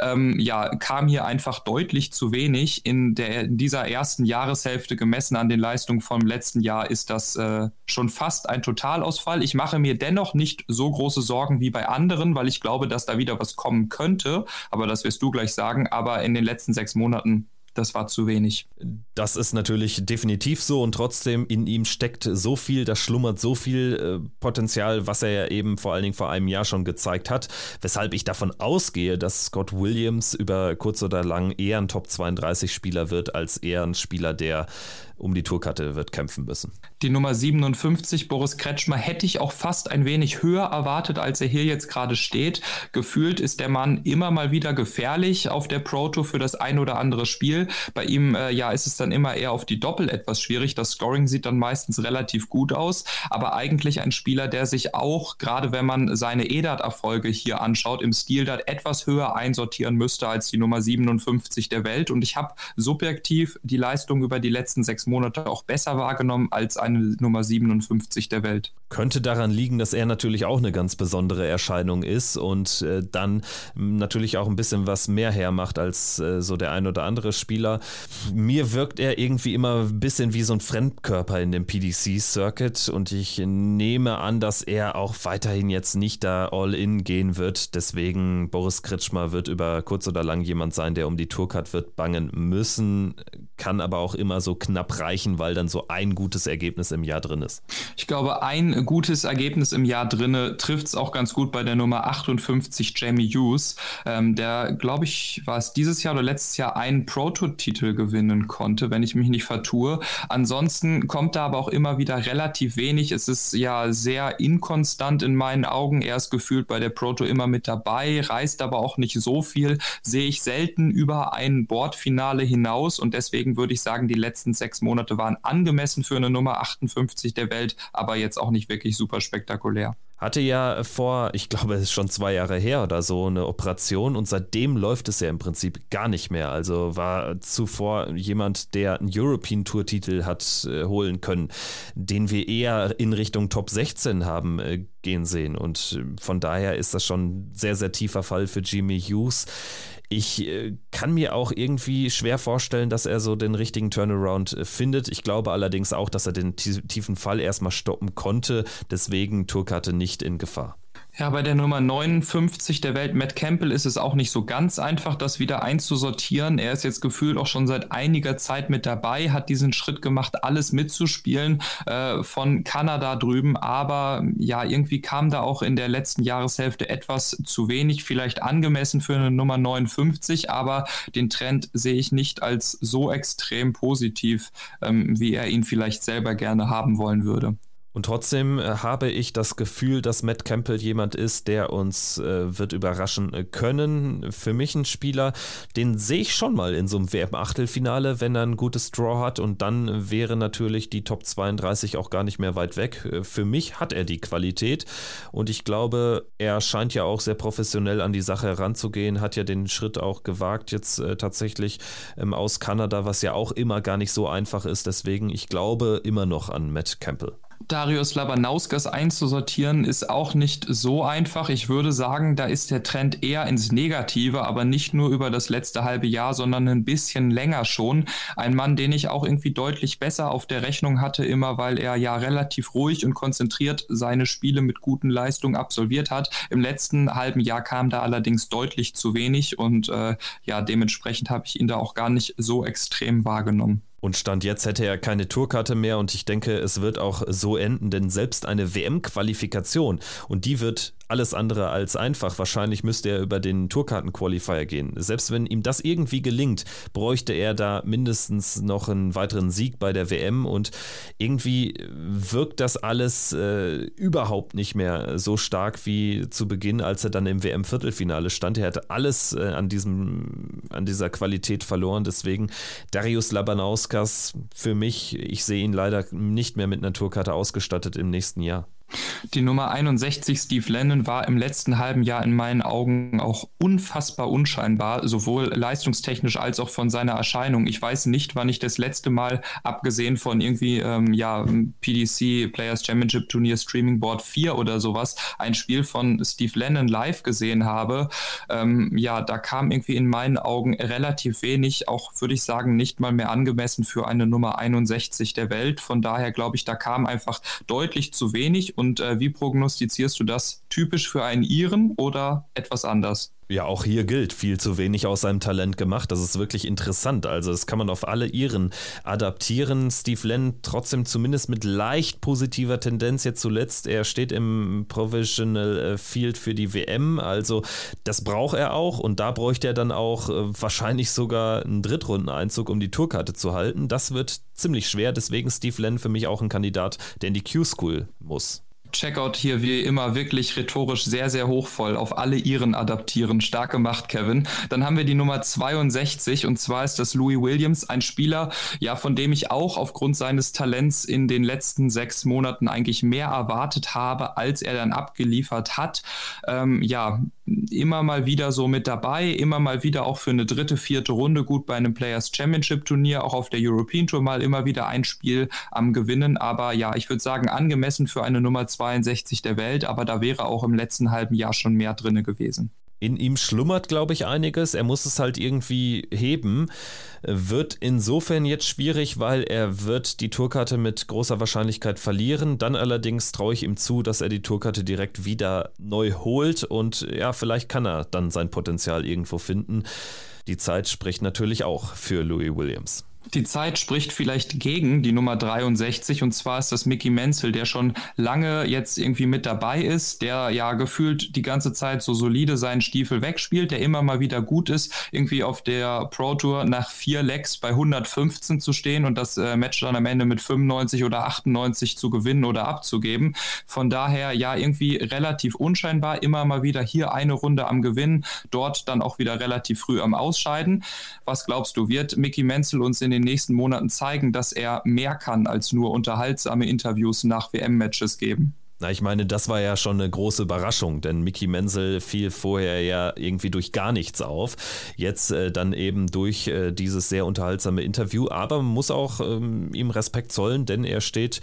ähm, ja, kam hier einfach deutlich zu wenig. In, der, in dieser ersten Jahreshälfte gemessen an den Leistungen vom letzten Jahr ist das äh, schon fast ein Totalausfall. Ich mache mir dennoch nicht so große Sorgen Sorgen wie bei anderen, weil ich glaube, dass da wieder was kommen könnte. Aber das wirst du gleich sagen. Aber in den letzten sechs Monaten das war zu wenig. Das ist natürlich definitiv so und trotzdem in ihm steckt so viel, da schlummert so viel äh, Potenzial, was er ja eben vor allen Dingen vor einem Jahr schon gezeigt hat, weshalb ich davon ausgehe, dass Scott Williams über kurz oder lang eher ein Top 32 Spieler wird, als eher ein Spieler, der um die Tourkarte wird kämpfen müssen. Die Nummer 57, Boris Kretschmer, hätte ich auch fast ein wenig höher erwartet, als er hier jetzt gerade steht. Gefühlt ist der Mann immer mal wieder gefährlich auf der Pro Tour für das ein oder andere Spiel. Bei ihm, äh, ja, ist es dann immer eher auf die Doppel etwas schwierig. Das Scoring sieht dann meistens relativ gut aus, aber eigentlich ein Spieler, der sich auch, gerade wenn man seine EDAT-Erfolge hier anschaut, im Stil Stildat etwas höher einsortieren müsste als die Nummer 57 der Welt. Und ich habe subjektiv die Leistung über die letzten sechs Monate auch besser wahrgenommen als eine Nummer 57 der Welt. Könnte daran liegen, dass er natürlich auch eine ganz besondere Erscheinung ist und äh, dann natürlich auch ein bisschen was mehr hermacht als äh, so der ein oder andere Spieler. Mir wirkt er irgendwie immer ein bisschen wie so ein Fremdkörper in dem PDC-Circuit und ich nehme an, dass er auch weiterhin jetzt nicht da all in gehen wird. Deswegen Boris Kritschmer wird über kurz oder lang jemand sein, der um die Tourcard wird bangen müssen, kann aber auch immer so knapp reichen, weil dann so ein gutes Ergebnis im Jahr drin ist. Ich glaube, ein gutes Ergebnis im Jahr drin trifft es auch ganz gut bei der Nummer 58 Jamie Hughes, ähm, der, glaube ich, war es dieses Jahr oder letztes Jahr einen Prototitel gewinnen konnte, wenn ich mich nicht vertue. Ansonsten kommt da aber auch immer wieder relativ wenig. Es ist ja sehr inkonstant in meinen Augen. Er ist gefühlt bei der Proto immer mit dabei, reist aber auch nicht so viel. Sehe ich selten über ein Bordfinale hinaus und deswegen würde ich sagen, die letzten sechs Monate waren angemessen für eine Nummer 58 der Welt, aber jetzt auch nicht wirklich super spektakulär. Hatte ja vor, ich glaube, es ist schon zwei Jahre her oder so, eine Operation und seitdem läuft es ja im Prinzip gar nicht mehr. Also war zuvor jemand, der einen European Tour Titel hat äh, holen können, den wir eher in Richtung Top 16 haben äh, gehen sehen. Und äh, von daher ist das schon ein sehr, sehr tiefer Fall für Jimmy Hughes. Ich äh, kann mir auch irgendwie schwer vorstellen, dass er so den richtigen Turnaround äh, findet. Ich glaube allerdings auch, dass er den tiefen Fall erstmal stoppen konnte. Deswegen Tourkarte nicht in Gefahr. Ja, bei der Nummer 59 der Welt, Matt Campbell, ist es auch nicht so ganz einfach, das wieder einzusortieren. Er ist jetzt gefühlt auch schon seit einiger Zeit mit dabei, hat diesen Schritt gemacht, alles mitzuspielen äh, von Kanada drüben. Aber ja, irgendwie kam da auch in der letzten Jahreshälfte etwas zu wenig, vielleicht angemessen für eine Nummer 59. Aber den Trend sehe ich nicht als so extrem positiv, ähm, wie er ihn vielleicht selber gerne haben wollen würde. Und trotzdem äh, habe ich das Gefühl, dass Matt Campbell jemand ist, der uns äh, wird überraschen äh, können. Für mich ein Spieler, den sehe ich schon mal in so einem WM-Achtelfinale, wenn er ein gutes Draw hat. Und dann wäre natürlich die Top 32 auch gar nicht mehr weit weg. Äh, für mich hat er die Qualität. Und ich glaube, er scheint ja auch sehr professionell an die Sache heranzugehen, hat ja den Schritt auch gewagt, jetzt äh, tatsächlich ähm, aus Kanada, was ja auch immer gar nicht so einfach ist. Deswegen, ich glaube immer noch an Matt Campbell. Darius Labanauskas einzusortieren, ist auch nicht so einfach. Ich würde sagen, da ist der Trend eher ins Negative, aber nicht nur über das letzte halbe Jahr, sondern ein bisschen länger schon. Ein Mann, den ich auch irgendwie deutlich besser auf der Rechnung hatte, immer weil er ja relativ ruhig und konzentriert seine Spiele mit guten Leistungen absolviert hat. Im letzten halben Jahr kam da allerdings deutlich zu wenig und äh, ja, dementsprechend habe ich ihn da auch gar nicht so extrem wahrgenommen. Und Stand jetzt hätte er keine Tourkarte mehr. Und ich denke, es wird auch so enden, denn selbst eine WM-Qualifikation und die wird alles andere als einfach. Wahrscheinlich müsste er über den Tourkarten-Qualifier gehen. Selbst wenn ihm das irgendwie gelingt, bräuchte er da mindestens noch einen weiteren Sieg bei der WM und irgendwie wirkt das alles äh, überhaupt nicht mehr so stark wie zu Beginn, als er dann im WM-Viertelfinale stand. Er hat alles äh, an, diesem, an dieser Qualität verloren. Deswegen Darius Labanauskas für mich, ich sehe ihn leider nicht mehr mit einer Tourkarte ausgestattet im nächsten Jahr. Die Nummer 61 Steve Lennon war im letzten halben Jahr in meinen Augen auch unfassbar unscheinbar, sowohl leistungstechnisch als auch von seiner Erscheinung. Ich weiß nicht, wann ich das letzte Mal, abgesehen von irgendwie ähm, ja, PDC Players Championship Turnier Streaming Board 4 oder sowas, ein Spiel von Steve Lennon live gesehen habe. Ähm, ja, da kam irgendwie in meinen Augen relativ wenig, auch würde ich sagen, nicht mal mehr angemessen für eine Nummer 61 der Welt. Von daher glaube ich, da kam einfach deutlich zu wenig und äh, wie prognostizierst du das? Typisch für einen Iren oder etwas anders? Ja, auch hier gilt, viel zu wenig aus seinem Talent gemacht. Das ist wirklich interessant. Also, das kann man auf alle Iren adaptieren. Steve Lenn trotzdem zumindest mit leicht positiver Tendenz jetzt zuletzt. Er steht im Provisional äh, Field für die WM. Also, das braucht er auch. Und da bräuchte er dann auch äh, wahrscheinlich sogar einen Drittrundeneinzug, um die Tourkarte zu halten. Das wird ziemlich schwer. Deswegen Steve Lenn für mich auch ein Kandidat, der in die Q-School muss. Checkout hier wie immer wirklich rhetorisch sehr, sehr hochvoll auf alle ihren adaptieren. Stark gemacht, Kevin. Dann haben wir die Nummer 62 und zwar ist das Louis Williams, ein Spieler, ja, von dem ich auch aufgrund seines Talents in den letzten sechs Monaten eigentlich mehr erwartet habe, als er dann abgeliefert hat. Ähm, ja, immer mal wieder so mit dabei, immer mal wieder auch für eine dritte, vierte Runde gut bei einem Players Championship Turnier, auch auf der European Tour mal immer wieder ein Spiel am Gewinnen. Aber ja, ich würde sagen, angemessen für eine Nummer 62 der Welt, aber da wäre auch im letzten halben Jahr schon mehr drinne gewesen. In ihm schlummert, glaube ich, einiges. Er muss es halt irgendwie heben. Wird insofern jetzt schwierig, weil er wird die Tourkarte mit großer Wahrscheinlichkeit verlieren. Dann allerdings traue ich ihm zu, dass er die Tourkarte direkt wieder neu holt und ja, vielleicht kann er dann sein Potenzial irgendwo finden. Die Zeit spricht natürlich auch für Louis Williams. Die Zeit spricht vielleicht gegen die Nummer 63 und zwar ist das Mickey Menzel, der schon lange jetzt irgendwie mit dabei ist, der ja gefühlt die ganze Zeit so solide seinen Stiefel wegspielt, der immer mal wieder gut ist, irgendwie auf der Pro Tour nach vier Legs bei 115 zu stehen und das äh, Match dann am Ende mit 95 oder 98 zu gewinnen oder abzugeben. Von daher ja irgendwie relativ unscheinbar, immer mal wieder hier eine Runde am Gewinnen, dort dann auch wieder relativ früh am Ausscheiden. Was glaubst du, wird Mickey Menzel uns in den nächsten Monaten zeigen, dass er mehr kann als nur unterhaltsame Interviews nach WM-Matches geben. Na, ich meine, das war ja schon eine große Überraschung, denn Mickey Menzel fiel vorher ja irgendwie durch gar nichts auf. Jetzt äh, dann eben durch äh, dieses sehr unterhaltsame Interview. Aber man muss auch ähm, ihm Respekt zollen, denn er steht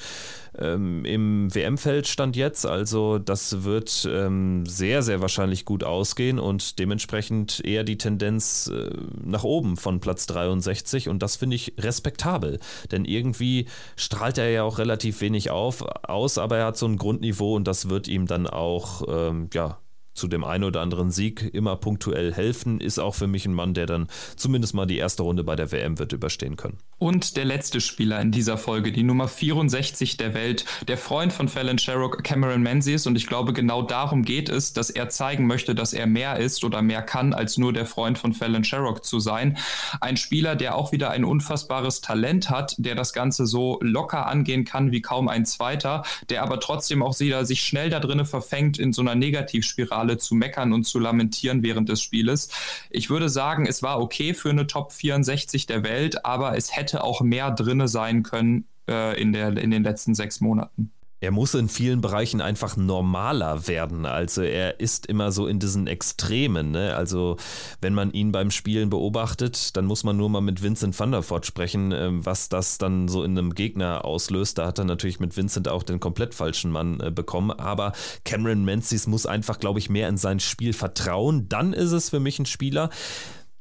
ähm, im WM-Feld stand jetzt. Also das wird ähm, sehr, sehr wahrscheinlich gut ausgehen und dementsprechend eher die Tendenz äh, nach oben von Platz 63 und das finde ich respektabel, denn irgendwie strahlt er ja auch relativ wenig auf, aus, aber er hat so ein Grundniveau Top-Niveau und das wird ihm dann auch, ähm, ja, zu dem einen oder anderen Sieg immer punktuell helfen. Ist auch für mich ein Mann, der dann zumindest mal die erste Runde bei der WM wird überstehen können. Und der letzte Spieler in dieser Folge, die Nummer 64 der Welt, der Freund von Fallon Sherrock, Cameron Menzies. Und ich glaube, genau darum geht es, dass er zeigen möchte, dass er mehr ist oder mehr kann, als nur der Freund von Fallon Sherrock zu sein. Ein Spieler, der auch wieder ein unfassbares Talent hat, der das Ganze so locker angehen kann wie kaum ein zweiter, der aber trotzdem auch wieder sich schnell da drinnen verfängt, in so einer Negativspirale zu meckern und zu lamentieren während des Spieles. Ich würde sagen, es war okay für eine Top 64 der Welt, aber es hätte hätte auch mehr drinne sein können äh, in, der, in den letzten sechs Monaten. Er muss in vielen Bereichen einfach normaler werden. Also er ist immer so in diesen Extremen. Ne? Also wenn man ihn beim Spielen beobachtet, dann muss man nur mal mit Vincent van der Voort sprechen, ähm, was das dann so in einem Gegner auslöst. Da hat er natürlich mit Vincent auch den komplett falschen Mann äh, bekommen. Aber Cameron Menzies muss einfach, glaube ich, mehr in sein Spiel vertrauen. Dann ist es für mich ein Spieler,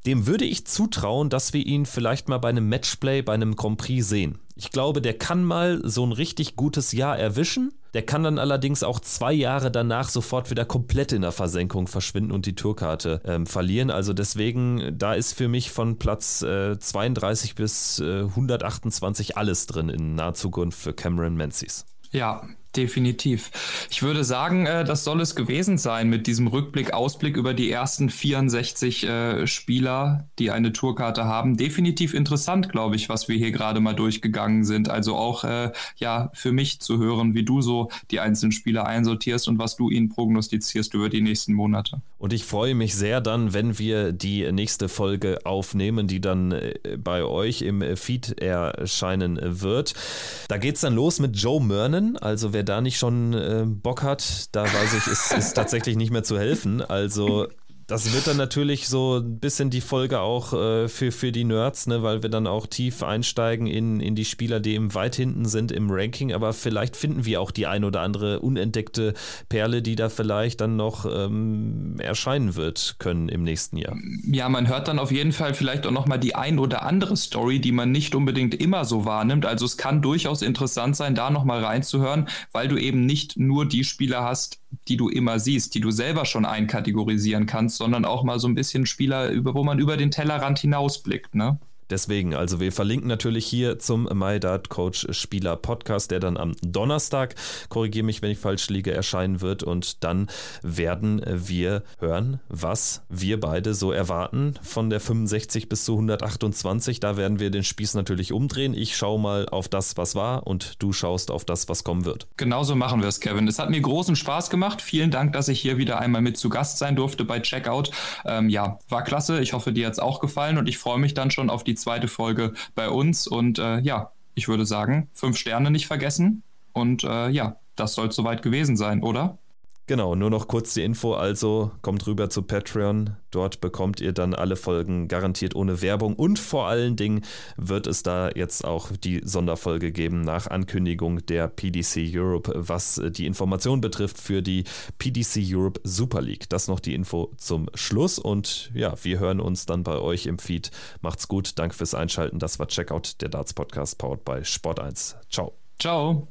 dem würde ich zutrauen, dass wir ihn vielleicht mal bei einem Matchplay, bei einem Grand Prix sehen. Ich glaube, der kann mal so ein richtig gutes Jahr erwischen. Der kann dann allerdings auch zwei Jahre danach sofort wieder komplett in der Versenkung verschwinden und die Tourkarte ähm, verlieren. Also deswegen, da ist für mich von Platz äh, 32 bis äh, 128 alles drin in naher Zukunft für Cameron Menzies. Ja, Definitiv. Ich würde sagen, äh, das soll es gewesen sein mit diesem Rückblick, Ausblick über die ersten 64 äh, Spieler, die eine Tourkarte haben. Definitiv interessant, glaube ich, was wir hier gerade mal durchgegangen sind. Also auch äh, ja für mich zu hören, wie du so die einzelnen Spieler einsortierst und was du ihnen prognostizierst über die nächsten Monate. Und ich freue mich sehr dann, wenn wir die nächste Folge aufnehmen, die dann äh, bei euch im Feed erscheinen wird. Da geht es dann los mit Joe Mernon. Also wer da nicht schon äh, Bock hat, da weiß ich, ist, ist tatsächlich nicht mehr zu helfen. Also das wird dann natürlich so ein bisschen die Folge auch äh, für, für die Nerds, ne, weil wir dann auch tief einsteigen in, in die Spieler, die eben weit hinten sind im Ranking. Aber vielleicht finden wir auch die ein oder andere unentdeckte Perle, die da vielleicht dann noch ähm, erscheinen wird können im nächsten Jahr. Ja, man hört dann auf jeden Fall vielleicht auch nochmal die ein oder andere Story, die man nicht unbedingt immer so wahrnimmt. Also es kann durchaus interessant sein, da nochmal reinzuhören, weil du eben nicht nur die Spieler hast, die du immer siehst, die du selber schon einkategorisieren kannst, sondern auch mal so ein bisschen Spieler, über, wo man über den Tellerrand hinausblickt, ne? Deswegen, also wir verlinken natürlich hier zum My Dart Coach Spieler Podcast, der dann am Donnerstag, korrigiere mich, wenn ich falsch liege, erscheinen wird. Und dann werden wir hören, was wir beide so erwarten von der 65 bis zu 128. Da werden wir den Spieß natürlich umdrehen. Ich schaue mal auf das, was war und du schaust auf das, was kommen wird. Genauso machen wir es, Kevin. Es hat mir großen Spaß gemacht. Vielen Dank, dass ich hier wieder einmal mit zu Gast sein durfte bei Checkout. Ähm, ja, war klasse. Ich hoffe, dir hat es auch gefallen und ich freue mich dann schon auf die zweite Folge bei uns. Und äh, ja, ich würde sagen, fünf Sterne nicht vergessen. Und äh, ja, das soll soweit gewesen sein, oder? Genau, nur noch kurz die Info. Also kommt rüber zu Patreon. Dort bekommt ihr dann alle Folgen garantiert ohne Werbung. Und vor allen Dingen wird es da jetzt auch die Sonderfolge geben nach Ankündigung der PDC Europe, was die Information betrifft für die PDC Europe Super League. Das noch die Info zum Schluss. Und ja, wir hören uns dann bei euch im Feed. Macht's gut. Danke fürs Einschalten. Das war Checkout, der Darts Podcast powered by Sport1. Ciao. Ciao.